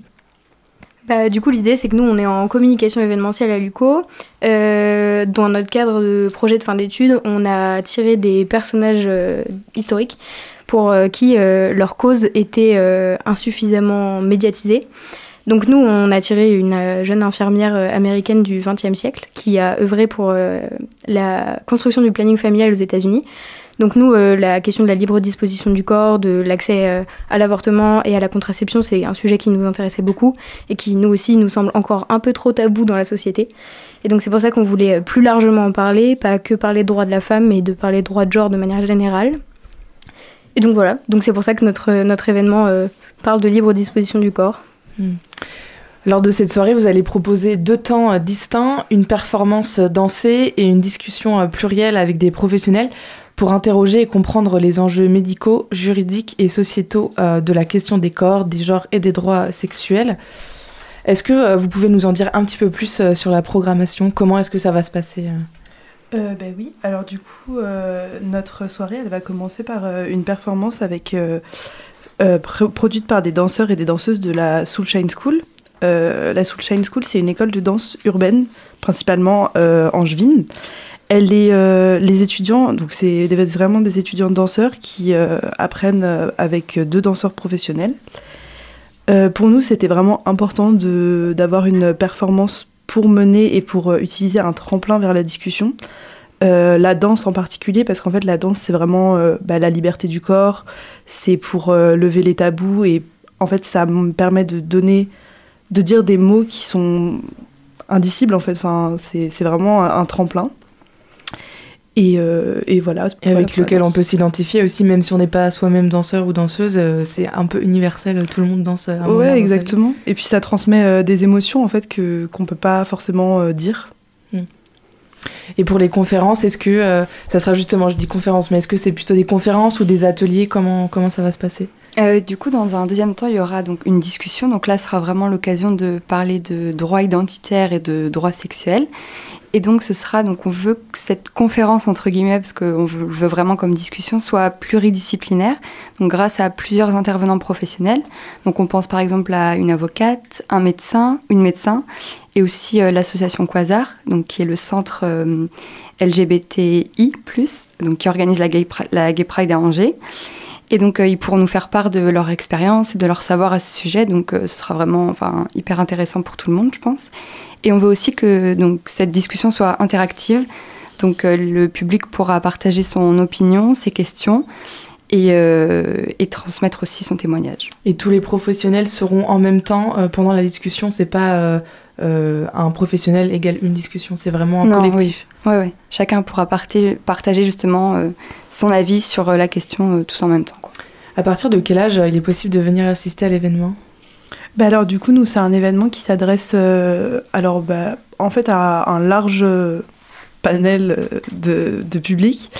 Bah, du coup, l'idée, c'est que nous, on est en communication événementielle à l'UCO. Euh, dans notre cadre de projet de fin d'études, on a tiré des personnages euh, historiques pour euh, qui euh, leur cause était euh, insuffisamment médiatisée. Donc nous, on a tiré une euh, jeune infirmière euh, américaine du XXe siècle qui a œuvré pour euh, la construction du planning familial aux États-Unis. Donc nous, la question de la libre disposition du corps, de l'accès à l'avortement et à la contraception, c'est un sujet qui nous intéressait beaucoup et qui nous aussi nous semble encore un peu trop tabou dans la société. Et donc c'est pour ça qu'on voulait plus largement en parler, pas que parler de droits de la femme, mais de parler de droits de genre de manière générale. Et donc voilà, donc c'est pour ça que notre, notre événement parle de libre disposition du corps. Lors de cette soirée, vous allez proposer deux temps euh, distincts, une performance euh, dansée et une discussion euh, plurielle avec des professionnels pour interroger et comprendre les enjeux médicaux, juridiques et sociétaux de la question des corps, des genres et des droits sexuels. Est-ce que vous pouvez nous en dire un petit peu plus sur la programmation? Comment est-ce que ça va se passer euh? Ben oui, alors du coup, notre soirée, elle va commencer par une performance avec, euh, pr- produite par des danseurs et des danseuses de la Soulshine School. Euh, la Soulshine School, c'est une école de danse urbaine, principalement euh, angevine. Elle est, euh, les étudiants, donc c'est vraiment des étudiants danseurs qui apprennent avec deux danseurs professionnels. Pour nous, c'était vraiment important d'avoir une performance pour mener et pour utiliser un tremplin vers la discussion. Euh, la danse en particulier, parce qu'en fait, la danse, c'est vraiment euh, bah, la liberté du corps, c'est pour euh, lever les tabous et en fait, ça me permet de donner, de dire des mots qui sont indicibles en fait. Enfin, c'est vraiment un, un tremplin. Et, et voilà. Et avec lequel on peut s'identifier aussi, même si on n'est pas soi-même danseur ou danseuse, c'est un peu universel, tout le monde danse. à un Ouais, exactement. Et puis ça transmet des émotions en fait qu'on peut pas forcément dire. Et pour les conférences, est-ce que euh, ça sera justement, je dis conférences, mais est-ce que c'est plutôt des conférences ou des ateliers? Comment, comment ça va se passer? Euh, du coup, dans un deuxième temps, il y aura donc une discussion. Donc là, sera vraiment l'occasion de parler de droits identitaires et de droits sexuels. Et donc, ce sera donc on veut que cette conférence entre guillemets, parce qu'on veut, vraiment comme discussion, soit pluridisciplinaire. Donc, grâce à plusieurs intervenants professionnels. Donc, on pense par exemple à une avocate, un médecin, une médecin, et aussi euh, l'association Quasar, donc qui est le centre euh, LGBTI+, donc qui organise la Gay, Pride à Angers. Et donc, euh, ils pourront nous faire part de leur expérience et de leur savoir à ce sujet. Donc, ce sera vraiment enfin, hyper intéressant pour tout le monde, je pense. Et on veut aussi que donc, cette discussion soit interactive. Donc, euh, le public pourra partager son opinion, ses questions et, euh, et transmettre aussi son témoignage. Et tous les professionnels seront en même temps euh, pendant la discussion. C'est pas euh, un professionnel égale une discussion, c'est vraiment un Non, collectif. Oui. Ouais, ouais. Chacun pourra partager justement son avis sur la question tous en même temps. Quoi. À partir de quel âge il est possible de venir assister à l'événement? Bah alors du coup, nous, c'est un événement qui s'adresse euh, alors bah, en fait à un large euh, panel euh, de, de public.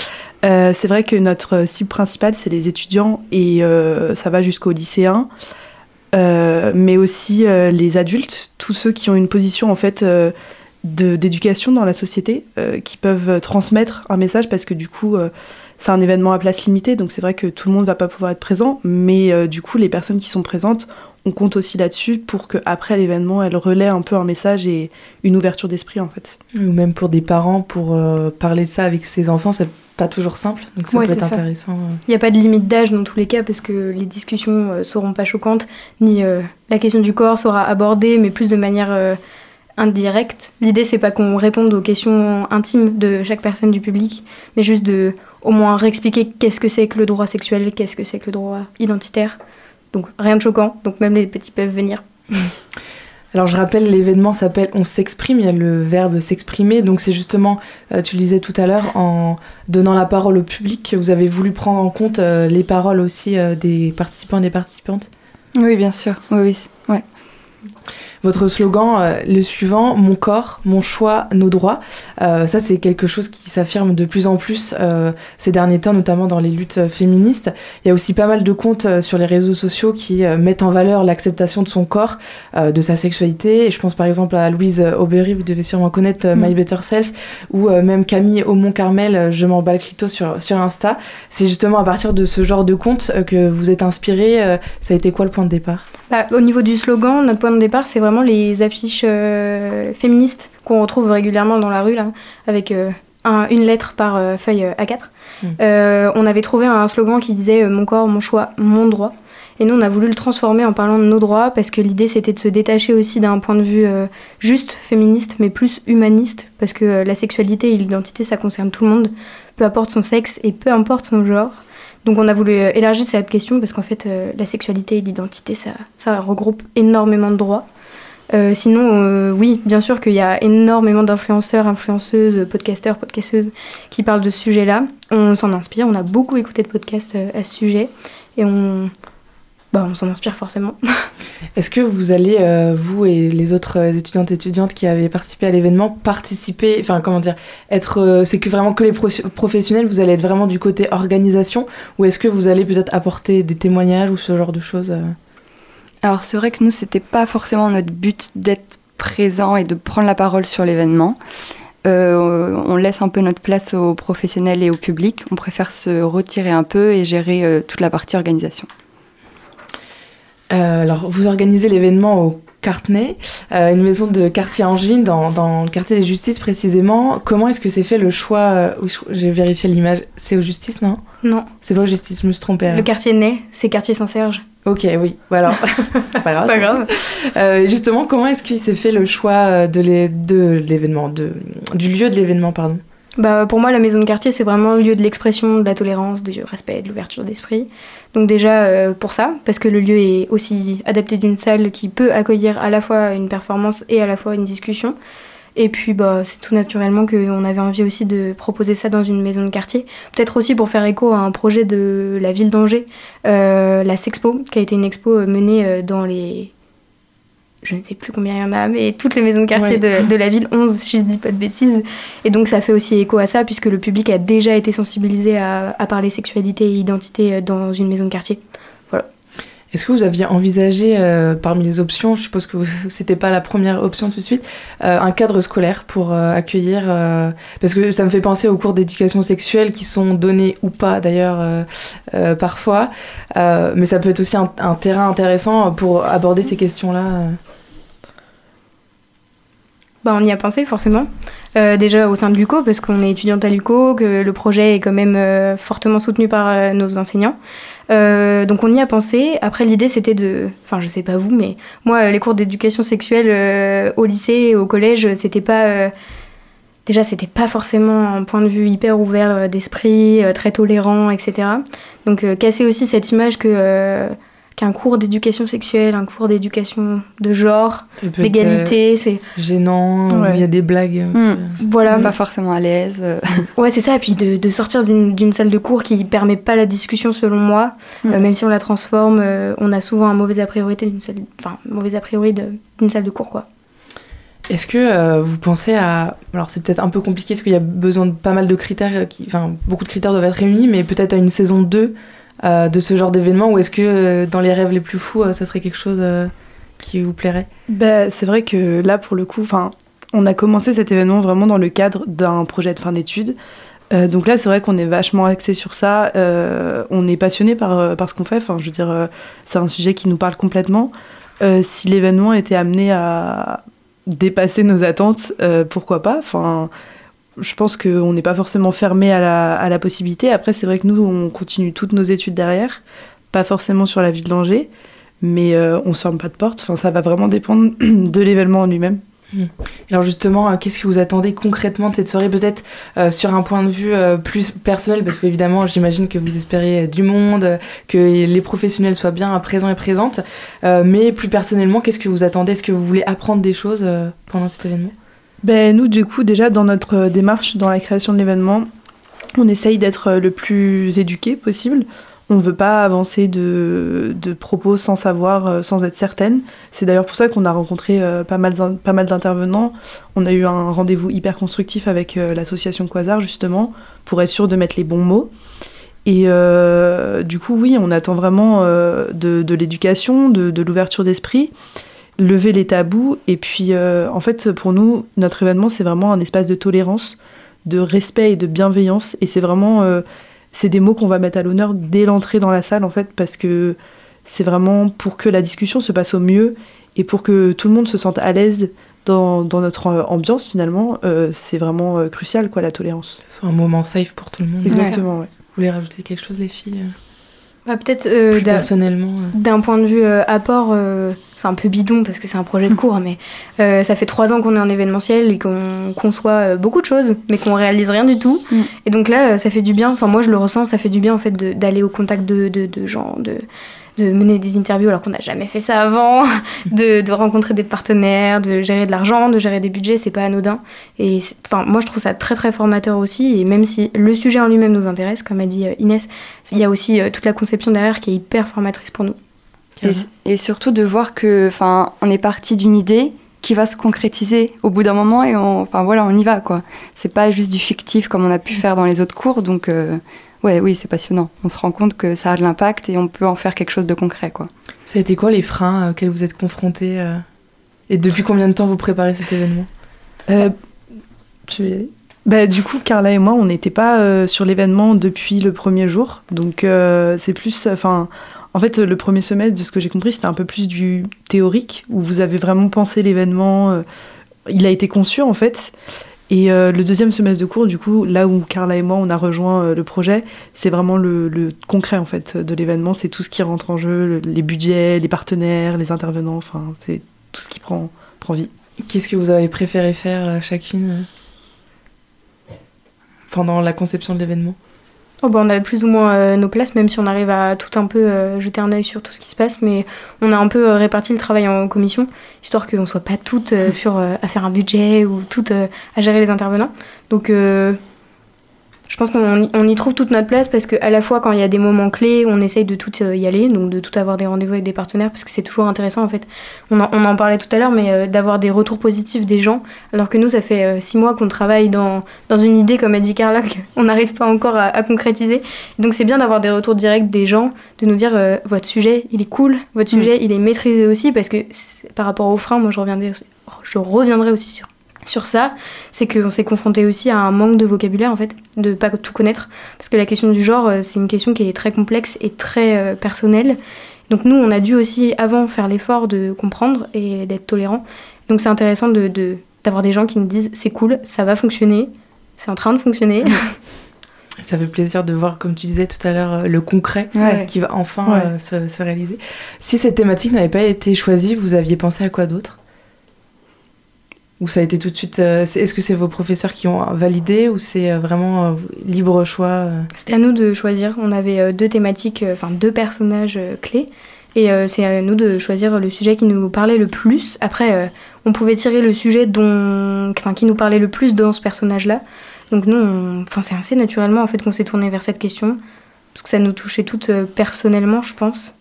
C'est vrai que notre cible principale, c'est les étudiants et ça va jusqu'aux lycéens, mais aussi les adultes, tous ceux qui ont une position en fait d'éducation dans la société, qui peuvent transmettre un message parce que du coup, c'est un événement à place limitée, donc c'est vrai que tout le monde va pas pouvoir être présent, mais du coup, les personnes qui sont présentes on compte aussi là-dessus pour qu'après l'événement, elle relaie un peu un message et une ouverture d'esprit en fait. Ou même pour des parents, pour euh, parler de ça avec ses enfants, ça pas toujours simple, donc ça Ouais, peut être c'est ça. intéressant. euh. Il n'y a pas de limite d'âge dans tous les cas parce que les discussions ne seront pas choquantes, ni euh, la question du corps sera abordée, mais plus de manière euh, indirecte. L'idée, c'est pas qu'on réponde aux questions intimes de chaque personne du public, mais juste de au moins réexpliquer qu'est-ce que c'est que le droit sexuel, qu'est-ce que c'est que le droit identitaire. Donc rien de choquant, donc même les petits peuvent venir. Alors je rappelle, l'événement s'appelle On s'exprime, il y a le verbe s'exprimer, donc c'est justement, euh, tu le disais tout à l'heure, en donnant la parole au public, que vous avez voulu prendre en compte euh, les paroles aussi euh, des participants et des participantes. Oui, bien sûr. Oui, oui. Votre slogan, euh, le suivant, mon corps, mon choix, nos droits, Euh, ça c'est quelque chose qui s'affirme de plus en plus euh, ces derniers temps, notamment dans les luttes féministes. Il y a aussi pas mal de comptes sur les réseaux sociaux qui mettent en valeur l'acceptation de son corps, de sa sexualité. Et je pense par exemple à Louise Aubery, vous devez sûrement connaître Mm. My Better Self, ou même Camille Aumont-Carmel, Je m'en bats le clito sur, sur Insta. C'est justement à partir de ce genre de compte que vous êtes inspiré. ça a été quoi le point de départ? Bah, au niveau du slogan, notre point de départ, c'est vraiment les affiches euh, féministes qu'on retrouve régulièrement dans la rue, là, avec euh, un- une lettre par euh, feuille euh, A4. Mm. On avait trouvé un slogan qui disait Mon corps, mon choix, mon droit. Et nous, on a voulu le transformer en parlant de nos droits, parce que l'idée, c'était de se détacher aussi d'un point de vue juste féministe, mais plus humaniste, parce que la sexualité et l'identité, ça concerne tout le monde, peu importe son sexe et peu importe son genre. Donc on a voulu euh, élargir cette question parce qu'en fait euh, la sexualité et l'identité ça, regroupe énormément de droits. Euh, sinon oui bien sûr qu'il y a énormément d'influenceurs, influenceuses, podcasteurs, podcasteuses qui parlent de ce sujet-là. On s'en inspire, on a beaucoup écouté de podcasts à ce sujet et on, bah, on s'en inspire forcément. Est-ce que vous allez, euh, vous et les autres euh, étudiantes et étudiantes qui avaient participé à l'événement, participer, enfin comment dire, être, euh, c'est que vraiment que les pro- professionnels, vous allez être vraiment du côté organisation, ou est-ce que vous allez peut-être apporter des témoignages ou ce genre de choses euh? Alors c'est vrai que nous, c'était pas forcément notre but d'être présent et de prendre la parole sur l'événement. Euh, on laisse un peu notre place aux professionnels et au public. On préfère se retirer un peu et gérer euh, toute la partie organisation. Euh, alors, vous organisez l'événement au Cartenay, euh, une maison de quartier angevine dans, dans le quartier des Justices précisément. Comment est-ce que c'est fait le choix euh, J'ai vérifié l'image. C'est aux Justices, non? Non, C'est pas aux Justices, je me suis trompée. alors. le quartier Ney, c'est quartier Saint-Serge. Ok, oui. Voilà. c'est pas grave. Pas grave. Euh, justement, comment est-ce qu'il s'est fait le choix euh, de l'é- de l'événement, de, du lieu de l'événement, pardon? Bah, pour moi, la maison de quartier, c'est vraiment le lieu de l'expression, de la tolérance, du respect, de l'ouverture d'esprit. Donc déjà, euh, pour ça, parce que le lieu est aussi adapté d'une salle qui peut accueillir à la fois une performance et à la fois une discussion. Et puis, bah, c'est tout naturellement qu'on avait envie aussi de proposer ça dans une maison de quartier. Peut-être aussi pour faire écho à un projet de la ville d'Angers, euh, la Sexpo, qui a été une expo euh, menée dans les... Je ne sais plus combien il y en a, mais toutes les maisons de quartier Ouais. de, de la ville, 11, si je dis pas de bêtises. Et donc ça fait aussi écho à ça, puisque le public a déjà été sensibilisé à, à parler sexualité et identité euh, dans une maison de quartier. Est-ce que vous aviez envisagé, euh, parmi les options, je suppose que c'était pas la première option tout de suite, euh, un cadre scolaire pour euh, accueillir Parce que ça me fait penser aux cours d'éducation sexuelle qui sont donnés ou pas d'ailleurs parfois, mais ça peut être aussi un, un terrain intéressant pour aborder ces questions-là. Bah, on y a pensé forcément. Euh, déjà au sein de l'UCO, parce qu'on est étudiante à l'UCO, que le projet est quand même euh, fortement soutenu par euh, nos enseignants. Donc on y a pensé. Après l'idée c'était de, enfin je sais pas vous, mais moi les cours d'éducation sexuelle au lycée et au collège, c'était pas déjà c'était pas forcément un point de vue hyper ouvert d'esprit, très tolérant, etc. Donc casser aussi cette image que qu'un cours d'éducation sexuelle, un cours d'éducation de genre, d'égalité, c'est euh, gênant, où Ouais. il y a des blagues. Hmm. voilà. Pas forcément à l'aise. euh. Ouais, c'est ça. Et puis de, de sortir d'une d'une salle de cours qui permet pas la discussion, selon moi. Euh, même si on la transforme, euh, on a souvent un mauvais a priori d'une salle, enfin mauvais a priori de- d'une salle de cours, quoi. Est-ce que euh, vous pensez à... Alors c'est peut-être un peu compliqué parce qu'il y a besoin de pas mal de critères, qui... enfin beaucoup de critères doivent être réunis, mais peut-être à une saison 2 euh, de ce genre d'événement, ou est-ce que euh, dans les rêves les plus fous, euh, ça serait quelque chose euh, qui vous plairait? Bah, c'est vrai que là, pour le coup, on a commencé cet événement vraiment dans le cadre d'un projet de fin d'études. Euh, donc là, c'est vrai qu'on est vachement axé sur ça. Euh, on est passionné par, euh, par ce qu'on fait. Enfin, je veux dire, euh, c'est un sujet qui nous parle complètement. Euh, si l'événement était amené à dépasser nos attentes, euh, pourquoi pas? Enfin, je pense qu'on n'est pas forcément fermé à la, possibilité. Après, c'est vrai que nous, on continue toutes nos études derrière, pas forcément sur la ville d'Angers, mais euh, on ne ferme pas de porte. Enfin, ça va vraiment dépendre de l'événement en lui-même. Alors justement, euh, qu'est-ce que vous attendez concrètement de cette soirée? Peut-être euh, sur un point de vue plus personnel, parce qu'évidemment, j'imagine que vous espérez du monde, que les professionnels soient bien présents et présentes. Mais plus personnellement, qu'est-ce que vous attendez? Est-ce que vous voulez apprendre des choses pendant cet événement? Ben, nous, du coup, déjà, dans notre euh, démarche, dans la création de l'événement, on essaye d'être euh, le plus éduqué possible. On ne veut pas avancer de, de propos sans savoir, euh, sans être certaine. C'est d'ailleurs pour ça qu'on a rencontré pas mal d'intervenants. On a eu un rendez-vous hyper constructif avec l'association Quasar, justement, pour être sûr de mettre les bons mots. Et du coup, oui, on attend vraiment de, l'éducation, de l'ouverture d'esprit, lever les tabous. Et puis, euh, en fait, pour nous, notre événement, c'est vraiment un espace de tolérance, de respect et de bienveillance. Et c'est vraiment, euh, c'est des mots qu'on va mettre à l'honneur dès l'entrée dans la salle, en fait, parce que c'est vraiment pour que la discussion se passe au mieux et pour que tout le monde se sente à l'aise dans, dans notre euh, ambiance, finalement. euh, c'est vraiment euh, crucial, quoi, la tolérance. Que ce soit un moment safe pour tout le monde. Exactement, ouais. Vous voulez rajouter quelque chose, les filles? Bah, Peut-être euh, d'un- personnellement. euh. D'un point de vue euh, apport, euh, c'est un peu bidon parce que c'est un projet de cours, mais ça fait trois ans qu'on est en événementiel et qu'on conçoit beaucoup de choses, mais qu'on réalise rien du tout. Mm. Et donc là, ça fait du bien. Enfin, moi, je le ressens, ça fait du bien en fait de- d'aller au contact de, de, de gens, de, de mener des interviews alors qu'on n'a jamais fait ça avant, de, de rencontrer des partenaires, de gérer de l'argent, de gérer des budgets, c'est pas anodin. Et enfin, moi, je trouve ça très très formateur aussi. Et même si le sujet en lui-même nous intéresse, comme a dit euh, Inès, il y a aussi euh, toute la conception derrière qui est hyper formatrice pour nous. Et, et surtout de voir que, enfin, on est parti d'une idée qui va se concrétiser au bout d'un moment et on, enfin voilà, on y va quoi. C'est pas juste du fictif comme on a pu faire dans les autres cours, donc euh, ouais, oui, c'est passionnant. On se rend compte que ça a de l'impact et on peut en faire quelque chose de concret quoi. Ça a été quoi les freins euh, auxquels vous êtes confrontés euh, Et depuis combien de temps vous préparez cet événement? Euh, y aller. Bah, du coup, Carla et moi, on n'était pas euh, sur l'événement depuis le premier jour. Donc, euh, c'est plus. Enfin, en fait, le premier semestre, de ce que j'ai compris, c'était un peu plus du théorique, où vous avez vraiment pensé l'événement. euh, il a été conçu, en fait. Et euh, le deuxième semestre de cours, du coup, là où Carla et moi, on a rejoint euh, le projet, c'est vraiment le, concret, en fait, de l'événement. C'est tout ce qui rentre en jeu, le- les budgets, les partenaires, les intervenants. Enfin, c'est tout ce qui prend, prend vie. Qu'est-ce que vous avez préféré faire euh, chacune pendant la conception de l'événement? Oh bah, on a plus ou moins euh, nos places, même si on arrive à tout un peu euh, jeter un œil sur tout ce qui se passe, mais on a un peu euh, réparti le travail en commission, histoire qu'on soit pas toutes euh, sur, à faire un budget ou toutes à gérer les intervenants. Donc euh, je pense qu'on y- trouve toute notre place parce qu'à la fois quand il y a des moments clés, on essaye de tout euh, y aller, donc de tout avoir des rendez-vous avec des partenaires parce que c'est toujours intéressant en fait. On en, on en parlait tout à l'heure, mais euh, d'avoir des retours positifs des gens, alors que nous ça fait euh, six mois qu'on travaille dans, dans une idée, comme a dit Carla, qu'on n'arrive pas encore à, à concrétiser. Donc c'est bien d'avoir des retours directs des gens, de nous dire euh, votre sujet il est cool, votre sujet il est maîtrisé aussi, parce que par rapport aux freins, moi je reviendrai, je reviendrai aussi sur, sur ça, c'est qu'on s'est confronté aussi à un manque de vocabulaire en fait, de pas tout connaître, parce que la question du genre euh, c'est une question qui est très complexe et très euh, personnelle. Donc nous on a dû aussi avant faire l'effort de comprendre et d'être tolérant. Donc c'est intéressant de, de- d'avoir des gens qui nous disent c'est cool, ça va fonctionner, c'est en train de fonctionner. Ça fait plaisir de voir, comme tu disais tout à l'heure, euh, le concret Ouais. qui va enfin Ouais. euh, se, se réaliser. Si cette thématique n'avait pas été choisie, vous aviez pensé à quoi d'autre? Ou ça a été tout de suite. euh, Est-ce que c'est vos professeurs qui ont validé ou c'est euh, vraiment euh, libre choix C'était à nous de choisir. On avait deux thématiques, enfin deux personnages clés. Et c'est à nous de choisir le sujet qui nous parlait le plus. Après, on pouvait tirer le sujet dont, qui nous parlait le plus dans ce personnage-là. Donc nous, c'est assez naturellement en fait qu'on s'est tourné vers cette question. Parce que ça nous touchait toutes personnellement, je pense.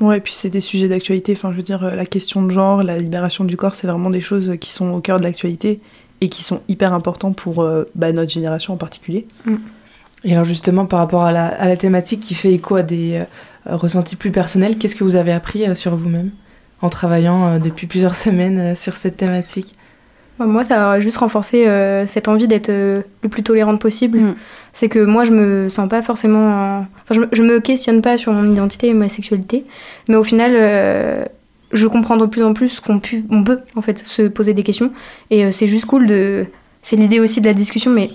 Ouais, et puis c'est des sujets d'actualité. Enfin, je veux dire, euh, la question de genre, la libération du corps, c'est vraiment des choses qui sont au cœur de l'actualité et qui sont hyper importants pour euh, bah, notre génération en particulier. Et alors justement, par rapport à la, à la thématique qui fait écho à des euh, ressentis plus personnels, qu'est-ce que vous avez appris euh, sur vous-même en travaillant euh, depuis plusieurs semaines euh, sur cette thématique? Bah, Moi, ça a juste renforcé euh, cette envie d'être euh, le plus tolérante possible. Mm. C'est que moi, je me sens pas forcément. en- Enfin, je, me, je me questionne pas sur mon identité et ma sexualité, mais au final, euh, je comprends de plus en plus qu'on pu- on peut en fait se poser des questions. Et euh, c'est juste cool de c'est l'idée aussi de la discussion, mais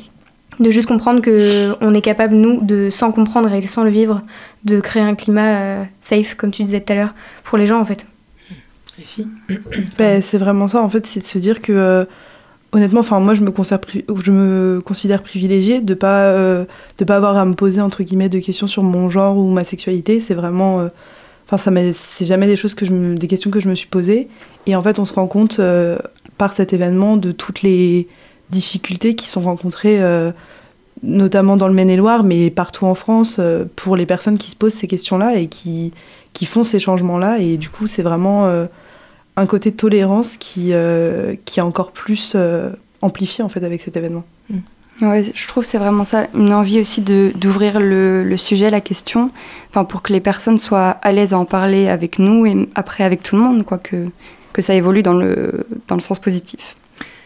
de juste comprendre que on est capable nous de sans comprendre et sans le vivre, de créer un climat euh, safe, comme tu disais tout à l'heure, pour les gens en fait. Les filles Ben, c'est vraiment ça, en fait, c'est de se dire que, euh, honnêtement, enfin, moi, je me, considère privilégiée de pas, euh, de pas avoir à me poser, entre guillemets, de questions sur mon genre ou ma sexualité. C'est vraiment. euh, Enfin, ça c'est jamais des choses que je des questions que je me suis posées. Et en fait, on se rend compte, euh, par cet événement, de toutes les difficultés qui sont rencontrées, notamment dans le Maine-et-Loire, mais partout en France, pour les personnes qui se posent ces questions-là et qui, qui font ces changements-là. Et du coup, c'est vraiment. Un côté de tolérance qui, euh, qui est encore plus euh, amplifié en fait avec cet événement. Ouais, je trouve que c'est vraiment ça, une envie aussi de d'ouvrir le, le sujet, la question, enfin pour que les personnes soient à l'aise à en parler avec nous et après avec tout le monde, quoi, que, que ça évolue dans le, dans le sens positif.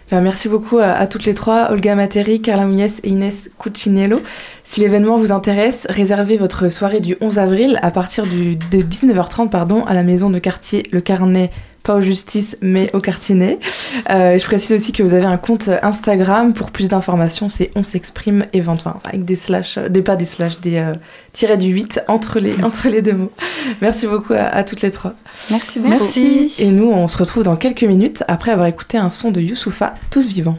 Ben, merci beaucoup à, à toutes les trois, Olga Materi, Carla Munies et Inès Cuccinello. Si l'événement vous intéresse, réservez votre soirée du 11 avril à partir du, de 19h30 pardon, à la maison de quartier Le Carnet, pas au Justice, mais au Cartinet. Euh, je précise aussi que vous avez un compte Instagram. Pour plus d'informations, c'est On s'exprime et enfin, avec des slash, euh, des pas des slash, des euh, tirets du 8 entre les, entre les deux mots. Merci beaucoup à, à toutes les trois. Merci beaucoup. Merci. Et nous, on se retrouve dans quelques minutes après avoir écouté un son de Youssoufa, Tous vivants.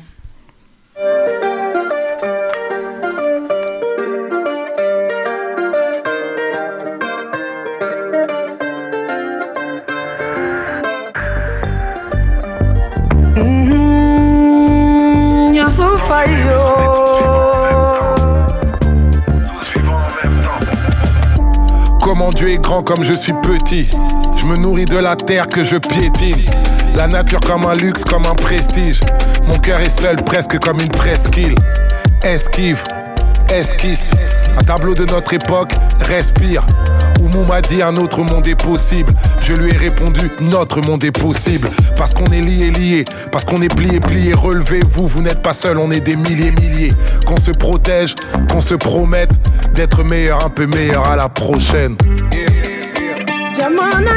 Comment Dieu est grand comme je suis petit. Je me nourris de la terre que je piétine. La nature comme un luxe, comme un prestige. Mon cœur est seul, presque comme une presqu'île. Esquive, esquisse. Un tableau de notre époque, respire. Oumou m'a dit un autre monde est possible. Je lui ai répondu, notre monde est possible. Parce qu'on est lié, lié. Parce qu'on est plié, plié. Relevez-vous, vous n'êtes pas seul, on est des milliers, milliers. Qu'on se protège, qu'on se promette d'être meilleur, un peu meilleur à la prochaine. Jamana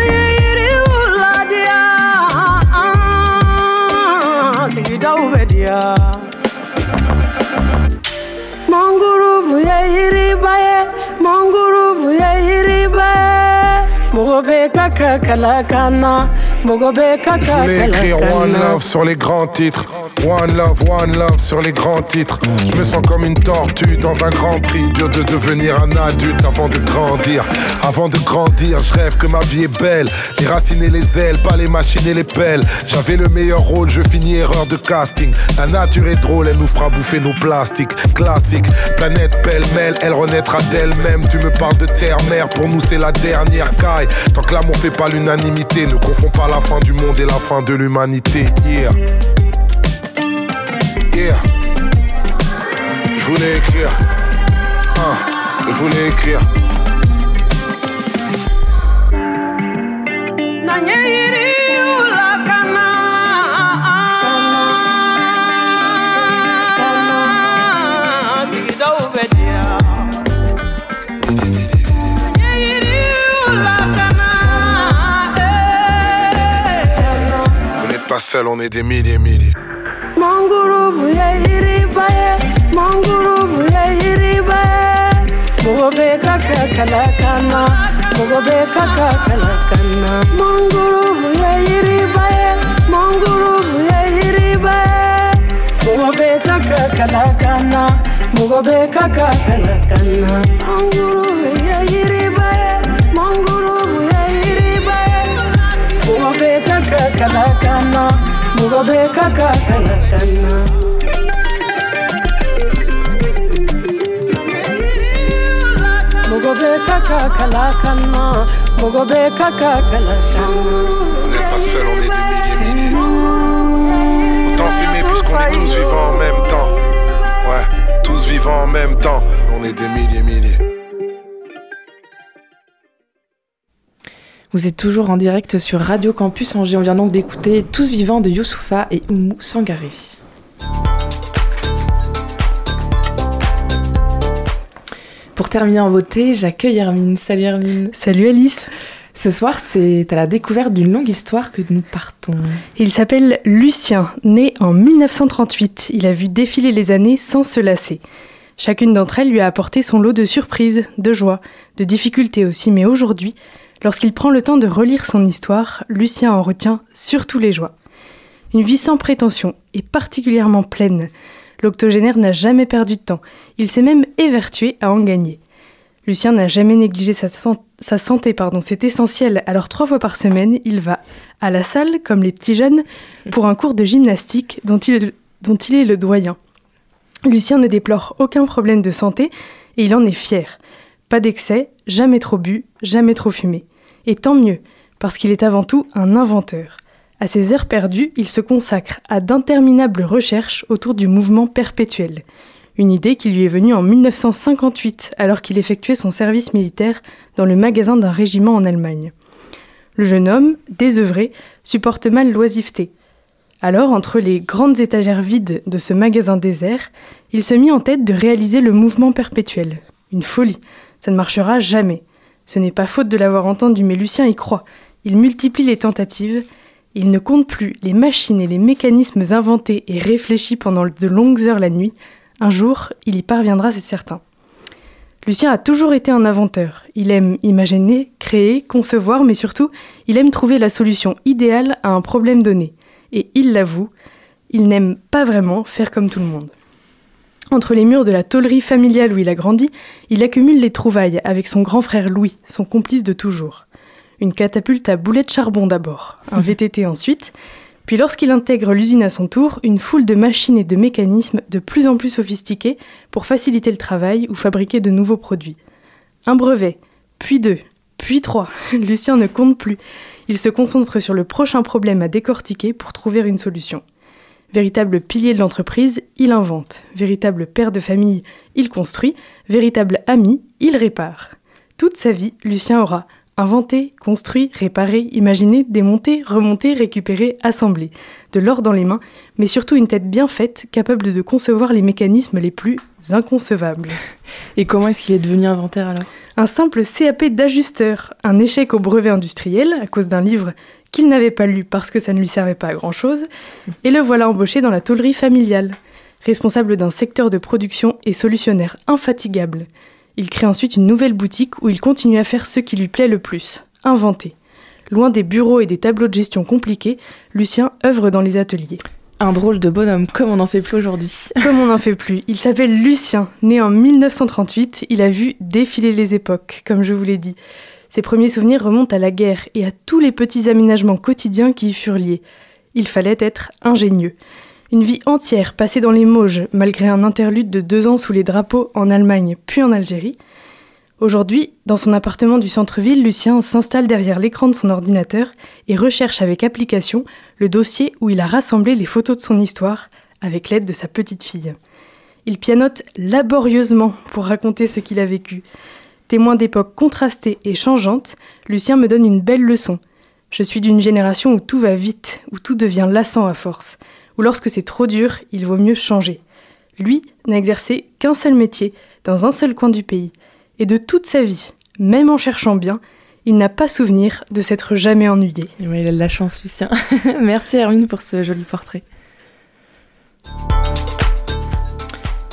Je voulais écrire One. Love sur les grands titres. One Love, One Love sur les grands titres. Je me sens comme une tortue dans un grand prix. Dur de devenir un adulte avant de grandir. Avant de grandir, je rêve que ma vie est belle. Les racines et les ailes, pas les machines et les pelles. J'avais le meilleur rôle, je finis erreur de casting. La nature est drôle, elle nous fera bouffer nos plastiques. Classique, planète pêle-mêle, elle renaîtra d'elle-même. Tu me parles de terre-mère, pour nous c'est la dernière caille. Tant que l'amour fait pas l'unanimité, ne confonds pas la fin du monde et la fin de l'humanité. Yeah. Yeah. Je voulais écrire. Hein, je voulais écrire. Wula kana. Vous n'êtes pas seul, on est des milliers, milliers. baye manguruvu yayiribaye mugobe kakakalakana mugobe kakakalakana manguruvu yayiribaye manguruvu yayiribaye mugobe kakakalakana mugobe kakakalakana manguruvu yayiribaye manguruvu yayiribaye mugobe kakakalakana mugobe kakakalakana On n'est pas seul, on est des milliers, milliers. Autant s'aimer puisqu'on est tous vivants en même temps. Ouais, tous vivants en même temps. On est des milliers, milliers. Vous êtes toujours en direct sur Radio Campus Angers. On vient donc d'écouter Tous vivants de Youssoufa et Oumou Sangaré. Pour terminer en beauté, j'accueille Hermine. Salut Hermine. Salut Alice. Ce soir, c'est à la découverte d'une longue histoire que nous partons. Il s'appelle Lucien, né en 1938. Il a vu défiler les années sans se lasser. Chacune d'entre elles lui a apporté son lot de surprises, de joie, de difficultés aussi, mais aujourd'hui, lorsqu'il prend le temps de relire son histoire, Lucien en retient surtout les joies. Une vie sans prétention et particulièrement pleine. L'octogénaire n'a jamais perdu de temps, il s'est même évertué à en gagner. Lucien n'a jamais négligé sa, san- sa santé, pardon, c'est essentiel. Alors trois fois par semaine, il va à la salle, comme les petits jeunes, pour un cours de gymnastique dont il est le doyen. Lucien ne déplore aucun problème de santé et il en est fier. Pas d'excès, jamais trop bu, jamais trop fumé. Et tant mieux, parce qu'il est avant tout un inventeur. À ses heures perdues, il se consacre à d'interminables recherches autour du mouvement perpétuel. Une idée qui lui est venue en 1958, alors qu'il effectuait son service militaire dans le magasin d'un régiment en Allemagne. Le jeune homme, désœuvré, supporte mal l'oisiveté. Alors, entre les grandes étagères vides de ce magasin désert, il se mit en tête de réaliser le mouvement perpétuel. Une folie, ça ne marchera jamais. Ce n'est pas faute de l'avoir entendu, mais Lucien y croit. Il multiplie les tentatives, il ne compte plus les machines et les mécanismes inventés et réfléchis pendant de longues heures la nuit. Un jour, il y parviendra, c'est certain. Lucien a toujours été un inventeur. Il aime imaginer, créer, concevoir, mais surtout, il aime trouver la solution idéale à un problème donné. Et il l'avoue, il n'aime pas vraiment faire comme tout le monde. Entre les murs de la tôlerie familiale où il a grandi, il accumule les trouvailles avec son grand frère Louis, son complice de toujours. Une catapulte à boulet de charbon d'abord, un VTT ensuite, puis lorsqu'il intègre l'usine à son tour, une foule de machines et de mécanismes de plus en plus sophistiqués pour faciliter le travail ou fabriquer de nouveaux produits. Un brevet, puis deux, puis trois. Lucien ne compte plus. Il se concentre sur le prochain problème à décortiquer pour trouver une solution. Véritable pilier de l'entreprise, il invente. Véritable père de famille, il construit. Véritable ami, il répare. Toute sa vie, Lucien aura inventé, construit, réparé, imaginé, démonté, remonté, récupéré, assemblé. De l'or dans les mains, mais surtout une tête bien faite, capable de concevoir les mécanismes les plus inconcevables. Et comment est-ce qu'il est devenu inventeur alors? Un simple CAP d'ajusteur, un échec au brevet industriel à cause d'un livre qu'il n'avait pas lu parce que ça ne lui servait pas à grand-chose, et le voilà embauché dans la tôlerie familiale. Responsable d'un secteur de production et solutionnaire infatigable. Il crée ensuite une nouvelle boutique où il continue à faire ce qui lui plaît le plus, inventer. Loin des bureaux et des tableaux de gestion compliqués, Lucien œuvre dans les ateliers. Un drôle de bonhomme, comme on n'en fait plus aujourd'hui. Comme on n'en fait plus. Il s'appelle Lucien. Né en 1938, il a vu défiler les époques, comme je vous l'ai dit. Ses premiers souvenirs remontent à la guerre et à tous les petits aménagements quotidiens qui y furent liés. Il fallait être ingénieux. Une vie entière passée dans les Mauges, malgré un interlude de deux ans sous les drapeaux en Allemagne puis en Algérie. Aujourd'hui, dans son appartement du centre-ville, Lucien s'installe derrière l'écran de son ordinateur et recherche avec application le dossier où il a rassemblé les photos de son histoire avec l'aide de sa petite fille. Il pianote laborieusement pour raconter ce qu'il a vécu. Témoin d'époques contrastées et changeantes, Lucien me donne une belle leçon. Je suis d'une génération où tout va vite, où tout devient lassant à force, où lorsque c'est trop dur, il vaut mieux changer. Lui n'a exercé qu'un seul métier, dans un seul coin du pays, et de toute sa vie, même en cherchant bien, il n'a pas souvenir de s'être jamais ennuyé. Il a de la chance, Lucien. Merci Hermine pour ce joli portrait.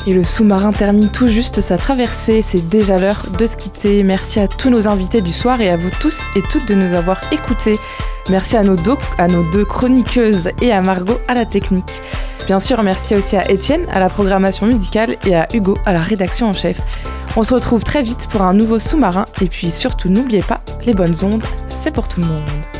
Et le sous-marin termine tout juste sa traversée. C'est déjà l'heure de se quitter. Merci à tous nos invités du soir et à vous tous et toutes de nous avoir écoutés. Merci à nos, deux, chroniqueuses et à Margot à la technique. Bien sûr, merci aussi à Étienne à la programmation musicale et à Hugo à la rédaction en chef. On se retrouve très vite pour un nouveau sous-marin et puis surtout n'oubliez pas, les bonnes ondes, c'est pour tout le monde.